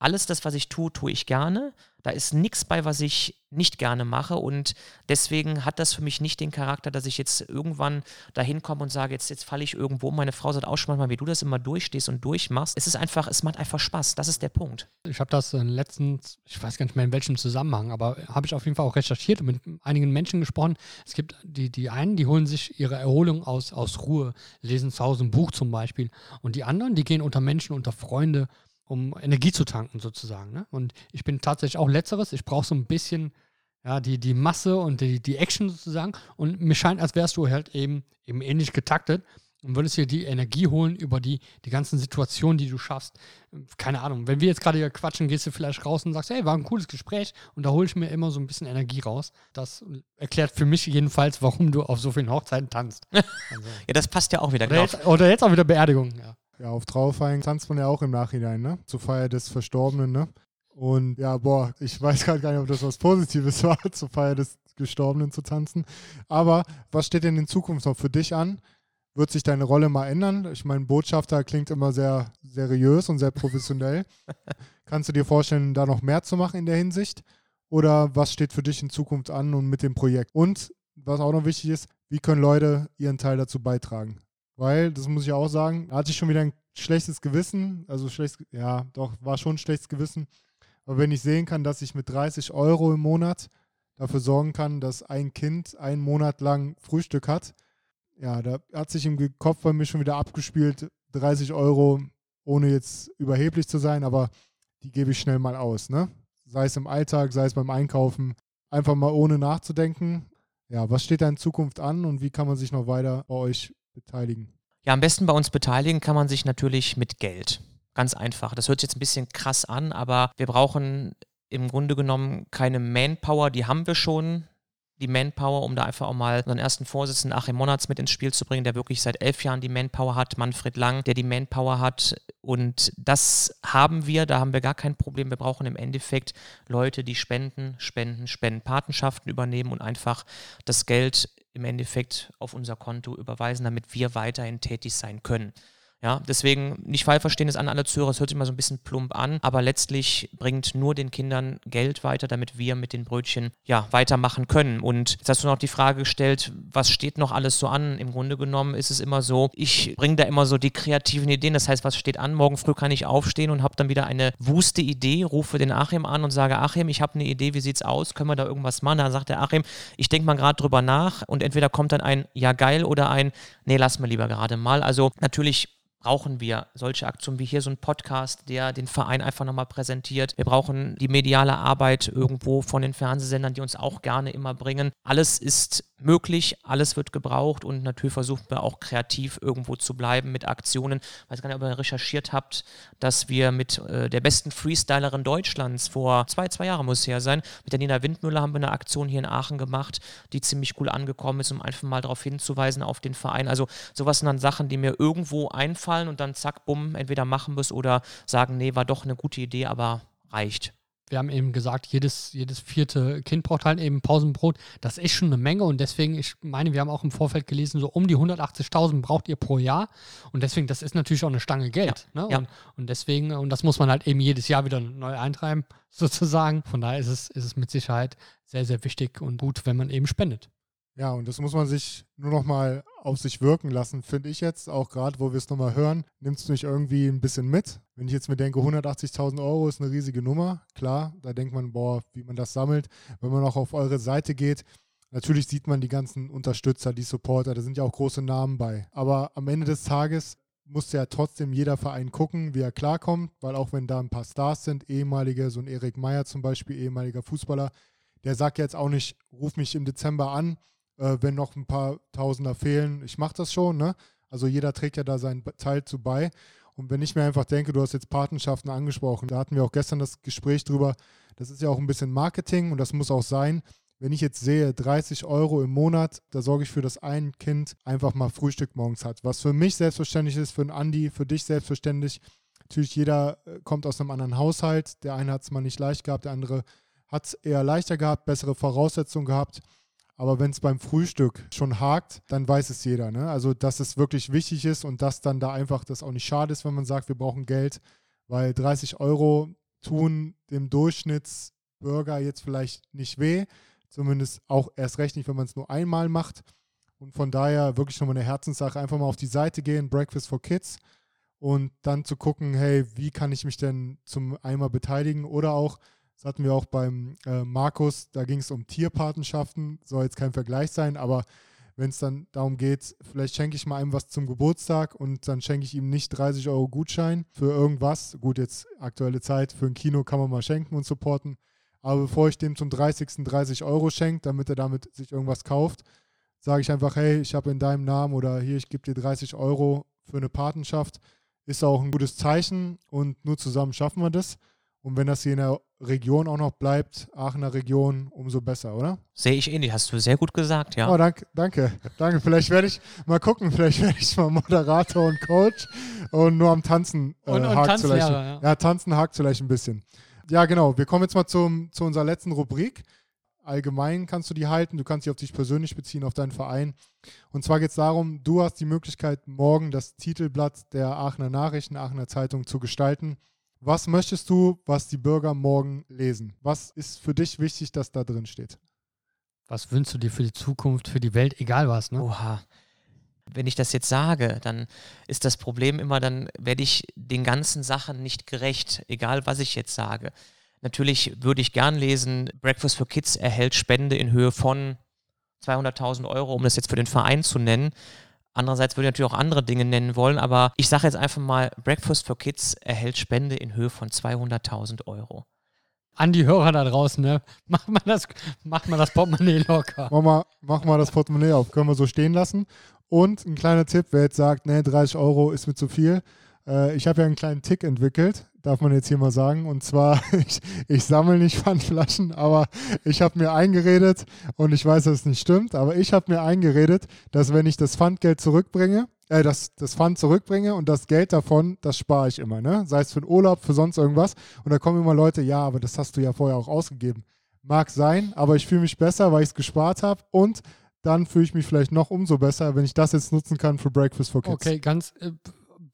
alles das, was ich tue, tue ich gerne. Da ist nichts bei, was ich nicht gerne mache. Und deswegen hat das für mich nicht den Charakter, dass ich jetzt irgendwann dahin komme und sage, jetzt, jetzt falle ich irgendwo. Meine Frau sagt auch schon manchmal, wie du das immer durchstehst und durchmachst. Es ist einfach, es macht einfach Spaß. Das ist der Punkt. Ich habe das letztens, ich weiß gar nicht mehr in welchem Zusammenhang, aber habe ich auf jeden Fall auch recherchiert und mit einigen Menschen gesprochen. Es gibt die, die einen, die holen sich ihre Erholung aus, aus Ruhe, lesen zu Hause ein Buch zum Beispiel. Und die anderen, die gehen unter Menschen, unter Freunde um Energie zu tanken sozusagen. Ne? Und ich bin tatsächlich auch letzteres. Ich brauche so ein bisschen ja, die, die Masse und die, die Action sozusagen. Und mir scheint, als wärst du halt eben, eben ähnlich getaktet und würdest dir die Energie holen über die, die ganzen Situationen, die du schaffst. Keine Ahnung, wenn wir jetzt gerade hier quatschen, gehst du vielleicht raus und sagst, hey, war ein cooles Gespräch und da hole ich mir immer so ein bisschen Energie raus. Das erklärt für mich jedenfalls, warum du auf so vielen Hochzeiten tanzt. (laughs) Also. ja, das passt ja auch wieder. Oder, jetzt, oder jetzt auch wieder Beerdigung, ja. Ja, auf Trauerfeiern tanzt man ja auch im Nachhinein, ne? Zur Feier des Verstorbenen, ne? Und ja, boah, ich weiß gerade gar nicht, ob das was Positives (laughs) war, zur Feier des Gestorbenen zu tanzen. Aber was steht denn in Zukunft noch für dich an? Wird sich deine Rolle mal ändern? Ich meine, Botschafter klingt immer sehr seriös und sehr professionell. (laughs) Kannst du dir vorstellen, da noch mehr zu machen in der Hinsicht? Oder was steht für dich in Zukunft an und mit dem Projekt? Und was auch noch wichtig ist, wie können Leute ihren Teil dazu beitragen? Weil, das muss ich auch sagen, hatte ich schon wieder ein schlechtes Gewissen. Also schlechtes, ja, doch, war schon ein schlechtes Gewissen. Aber wenn ich sehen kann, dass ich mit 30 Euro im Monat dafür sorgen kann, dass ein Kind einen Monat lang Frühstück hat. Ja, da hat sich im Kopf bei mir schon wieder abgespielt, 30 Euro, ohne jetzt überheblich zu sein, aber die gebe ich schnell mal aus, ne? Sei es im Alltag, sei es beim Einkaufen, einfach mal ohne nachzudenken. Ja, was steht da in Zukunft an und wie kann man sich noch weiter bei euch beteiligen? Ja, am besten bei uns beteiligen kann man sich natürlich mit Geld. Ganz einfach. Das hört sich jetzt ein bisschen krass an, aber wir brauchen im Grunde genommen keine Manpower, die haben wir schon. Die Manpower, um da einfach auch mal unseren ersten Vorsitzenden Achim Monats mit ins Spiel zu bringen, der wirklich seit elf Jahren die Manpower hat, Manfred Lang, der die Manpower hat. Und das haben wir, da haben wir gar kein Problem. Wir brauchen im Endeffekt Leute, die spenden, spenden, spenden, Patenschaften übernehmen und einfach das Geld im Endeffekt auf unser Konto überweisen, damit wir weiterhin tätig sein können. Ja, deswegen nicht falsch verstehen es an alle Zuhörer, es hört sich mal so ein bisschen plump an, aber letztlich bringt nur den Kindern Geld weiter, damit wir mit den Brötchen ja weitermachen können. Und jetzt hast du noch die Frage gestellt, was steht noch alles so an? Im Grunde genommen ist es immer so, ich bringe da immer so die kreativen Ideen, das heißt, was steht an? Morgen früh kann ich aufstehen und habe dann wieder eine wuste Idee, rufe den Achim an und sage, Achim, ich habe eine Idee, wie sieht's aus? Können wir da irgendwas machen? Dann sagt der Achim, ich denke mal gerade drüber nach und entweder kommt dann ein Ja geil oder ein Nee, lass mal lieber gerade mal. Also natürlich brauchen wir solche Aktionen wie hier so ein Podcast, der den Verein einfach nochmal präsentiert. Wir brauchen die mediale Arbeit irgendwo von den Fernsehsendern, die uns auch gerne immer bringen. Alles ist möglich, alles wird gebraucht und natürlich versuchen wir auch kreativ irgendwo zu bleiben mit Aktionen. Ich weiß gar nicht, ob ihr recherchiert habt, dass wir mit äh, der besten Freestylerin Deutschlands vor zwei, zwei Jahren muss es ja sein, mit der Nina Windmüller haben wir eine Aktion hier in Aachen gemacht, die ziemlich cool angekommen ist, um einfach mal darauf hinzuweisen auf den Verein. Also sowas sind dann Sachen, die mir irgendwo einfallen und dann zack, bumm, entweder machen es oder sagen, nee, war doch eine gute Idee, aber reicht wir haben eben gesagt, jedes, jedes vierte Kind braucht halt eben Pausenbrot. Das ist schon eine Menge und deswegen, ich meine, wir haben auch im Vorfeld gelesen, so um die 180.000 braucht ihr pro Jahr und deswegen, das ist natürlich auch eine Stange Geld. Ja, ne? ja. Und, und, deswegen, und das muss man halt eben jedes Jahr wieder neu eintreiben, (laughs) sozusagen. Von daher ist es, ist es mit Sicherheit sehr, sehr wichtig und gut, wenn man eben spendet. Ja, und das muss man sich nur noch mal auf sich wirken lassen, finde ich jetzt, auch gerade, wo wir es nochmal hören, nimmt es mich irgendwie ein bisschen mit. Wenn ich jetzt mir denke, 180.000 Euro ist eine riesige Nummer, klar, da denkt man, boah, wie man das sammelt. Wenn man auch auf eure Seite geht, natürlich sieht man die ganzen Unterstützer, die Supporter, da sind ja auch große Namen bei. Aber am Ende des Tages muss ja trotzdem jeder Verein gucken, wie er klarkommt, weil auch wenn da ein paar Stars sind, ehemalige, so ein Erik Meyer zum Beispiel, ehemaliger Fußballer, der sagt jetzt auch nicht, ruf mich im Dezember an, äh, wenn noch ein paar Tausender fehlen. Ich mache das schon, ne? Also jeder trägt ja da seinen Teil zu bei. Und wenn ich mir einfach denke, du hast jetzt Patenschaften angesprochen, da hatten wir auch gestern das Gespräch drüber, das ist ja auch ein bisschen Marketing und das muss auch sein. Wenn ich jetzt sehe, 30 Euro im Monat, da sorge ich für, dass ein Kind einfach mal Frühstück morgens hat. Was für mich selbstverständlich ist, für einen Andi, für dich selbstverständlich. Natürlich, jeder äh, kommt aus einem anderen Haushalt. Der eine hat es mal nicht leicht gehabt, der andere hat es eher leichter gehabt, bessere Voraussetzungen gehabt. Aber wenn es beim Frühstück schon hakt, dann weiß es jeder. Ne? Also, dass es wirklich wichtig ist und dass dann da einfach das auch nicht schade ist, wenn man sagt, wir brauchen Geld, weil 30 Euro tun dem Durchschnittsbürger jetzt vielleicht nicht weh. Zumindest auch erst recht nicht, wenn man es nur einmal macht. Und von daher wirklich nochmal eine Herzenssache. Einfach mal auf die Seite gehen, Breakfast for Kids. Und dann zu gucken, hey, wie kann ich mich denn zum Eimer beteiligen? Oder auch, das hatten wir auch beim äh, Markus, da ging es um Tierpatenschaften, soll jetzt kein Vergleich sein, aber wenn es dann darum geht, vielleicht schenke ich mal einem was zum Geburtstag und dann schenke ich ihm nicht 30 Euro Gutschein für irgendwas. Gut, jetzt aktuelle Zeit, für ein Kino kann man mal schenken und supporten. Aber bevor ich dem zum 30. 30 Euro schenke, damit er damit sich irgendwas kauft, sage ich einfach, hey, ich habe in deinem Namen oder hier, ich gebe dir 30 Euro für eine Patenschaft. Ist auch ein gutes Zeichen und nur zusammen schaffen wir das. Und wenn das hier in der Region auch noch bleibt, Aachener Region, umso besser, oder? Sehe ich ähnlich, hast du sehr gut gesagt, ja. Oh, danke, danke, danke. Vielleicht werde ich mal gucken, vielleicht werde ich mal Moderator und Coach und nur am Tanzen äh, und, und hakt vielleicht. Ja. ja, Tanzen hakt vielleicht ein bisschen. Ja, genau. Wir kommen jetzt mal zum, zu unserer letzten Rubrik. Allgemein kannst du die halten, du kannst dich auf dich persönlich beziehen, auf deinen Verein. Und zwar geht es darum, du hast die Möglichkeit, morgen das Titelblatt der Aachener Nachrichten, Aachener Zeitung zu gestalten. Was möchtest du, was die Bürger morgen lesen? Was ist für dich wichtig, dass da drin steht? Was wünschst du dir für die Zukunft, für die Welt, egal was, ne? Oha. Wenn ich das jetzt sage, dann ist das Problem immer, dann werde ich den ganzen Sachen nicht gerecht, egal was ich jetzt sage. Natürlich würde ich gern lesen, Breakfast for Kids erhält Spende in Höhe von 200.000 Euro, um das jetzt für den Verein zu nennen. Andererseits würde ich natürlich auch andere Dinge nennen wollen, aber ich sage jetzt einfach mal, Breakfast for Kids erhält Spende in Höhe von 200.000 Euro. An die Hörer da draußen, ne? (laughs) Mach mal das, mach mal das Portemonnaie locker. Mach mal, mach mal das Portemonnaie auf. Können wir so stehen lassen. Und ein kleiner Tipp, wer jetzt sagt, nee, 30 Euro ist mir zu viel. Äh, ich habe ja einen kleinen Tick entwickelt, darf man jetzt hier mal sagen. Und zwar, (laughs) ich, ich sammle nicht Pfandflaschen, aber ich habe mir eingeredet, und ich weiß, dass es nicht stimmt, aber ich habe mir eingeredet, dass wenn ich das Pfandgeld zurückbringe, äh, das, das Pfand zurückbringe und das Geld davon, das spare ich immer, ne? Sei es für den Urlaub, für sonst irgendwas. Und da kommen immer Leute, ja, aber das hast du ja vorher auch ausgegeben. Mag sein, aber ich fühle mich besser, weil ich es gespart habe und dann fühle ich mich vielleicht noch umso besser, wenn ich das jetzt nutzen kann für Breakfast for Kids. Okay, ganz.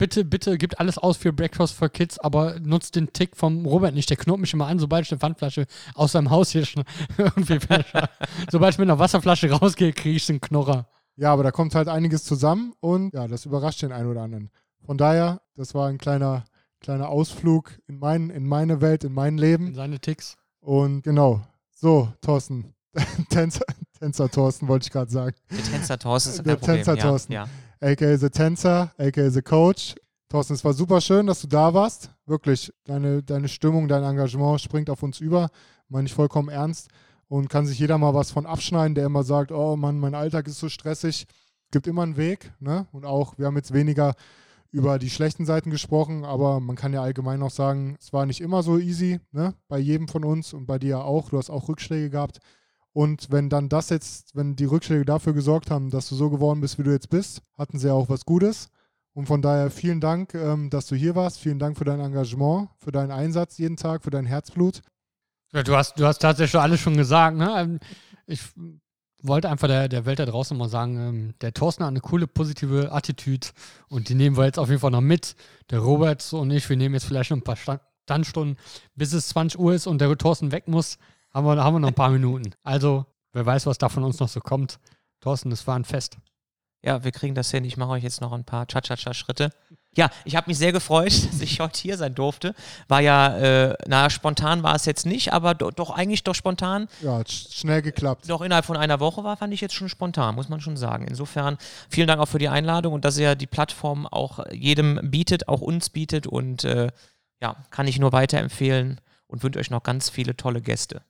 Bitte, bitte gibt alles aus für Breakfast for Kids, aber nutzt den Tick vom Robert nicht. Der knurrt mich immer an, sobald ich eine Pfandflasche aus seinem Haus hier schon (laughs) irgendwie. sobald ich mit einer Wasserflasche rausgehe, kriege ich den Knorrer. Ja, aber da kommt halt einiges zusammen und ja, das überrascht den einen oder anderen. Von daher, das war ein kleiner, kleiner Ausflug in, mein, in meine Welt, in mein Leben. In seine Ticks. Und genau. So, Thorsten. (laughs) Tänzer, Tänzer Thorsten wollte ich gerade sagen. Der Tänzer Thorsten ist Der Tänzer ja, Thorsten. Ja. Aka The Tänzer, aka The Coach. Thorsten, es war super schön, dass du da warst. Wirklich, deine, deine Stimmung, dein Engagement springt auf uns über. Meine ich vollkommen ernst. Und kann sich jeder mal was von abschneiden, der immer sagt, oh Mann, mein Alltag ist so stressig. Gibt immer einen Weg. Ne? Und auch, wir haben jetzt weniger über die schlechten Seiten gesprochen, aber man kann ja allgemein auch sagen, es war nicht immer so easy, ne? bei jedem von uns und bei dir auch. Du hast auch Rückschläge gehabt. Und wenn dann das jetzt, wenn die Rückschläge dafür gesorgt haben, dass du so geworden bist, wie du jetzt bist, hatten sie ja auch was Gutes. Und von daher vielen Dank, ähm, dass du hier warst. Vielen Dank für dein Engagement, für deinen Einsatz jeden Tag, für dein Herzblut. Ja, du hast, du hast tatsächlich alles schon gesagt. Ne? Ähm, ich wollte einfach der, der Welt da draußen mal sagen, ähm, der Thorsten hat eine coole, positive Attitüde und die nehmen wir jetzt auf jeden Fall noch mit. Der Robert und ich, wir nehmen jetzt vielleicht noch ein paar Standstunden, bis es 20 Uhr ist und der Thorsten weg muss, haben wir, haben wir noch ein paar Minuten. Also, wer weiß, was da von uns noch so kommt. Thorsten, es war ein Fest. Ja, wir kriegen das hin. Ich mache euch jetzt noch ein paar Cha-Cha-Cha-Schritte. Ja, ich habe mich sehr gefreut, (laughs) dass ich heute hier sein durfte. War ja, äh, na, spontan war es jetzt nicht, aber do, doch eigentlich doch spontan. Ja, hat schnell geklappt. Doch innerhalb von einer Woche war, fand ich jetzt schon spontan, muss man schon sagen. Insofern vielen Dank auch für die Einladung und dass ihr die Plattform auch jedem bietet, auch uns bietet und äh, ja, kann ich nur weiterempfehlen und wünsche euch noch ganz viele tolle Gäste.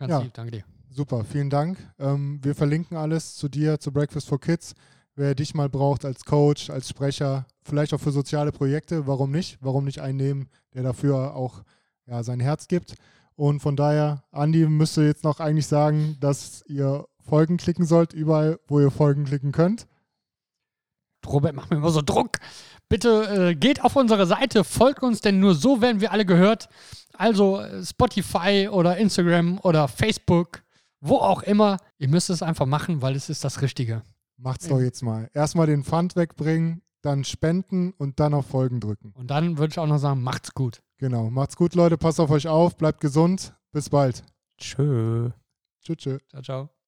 Ganz Ja. lieb, danke dir. Super, vielen Dank. Ähm, wir verlinken alles zu dir, zu Breakfast for Kids. Wer dich mal braucht als Coach, als Sprecher, vielleicht auch für soziale Projekte, warum nicht? Warum nicht einen nehmen, der dafür auch ja, sein Herz gibt? Und von daher, Andi müsste jetzt noch eigentlich sagen, dass ihr Folgen klicken sollt, überall, wo ihr Folgen klicken könnt. Robert macht mir immer so Druck. Bitte äh, geht auf unsere Seite, folgt uns, denn nur so werden wir alle gehört. Also äh, Spotify oder Instagram oder Facebook, wo auch immer. Ihr müsst es einfach machen, weil es ist das Richtige. Macht's doch jetzt mal. Erstmal den Pfand wegbringen, dann spenden und dann auf Folgen drücken. Und dann würde ich auch noch sagen, macht's gut. Genau. Macht's gut, Leute. Passt auf euch auf. Bleibt gesund. Bis bald. Tschö. Tschüss. tschüss. Ciao, ciao.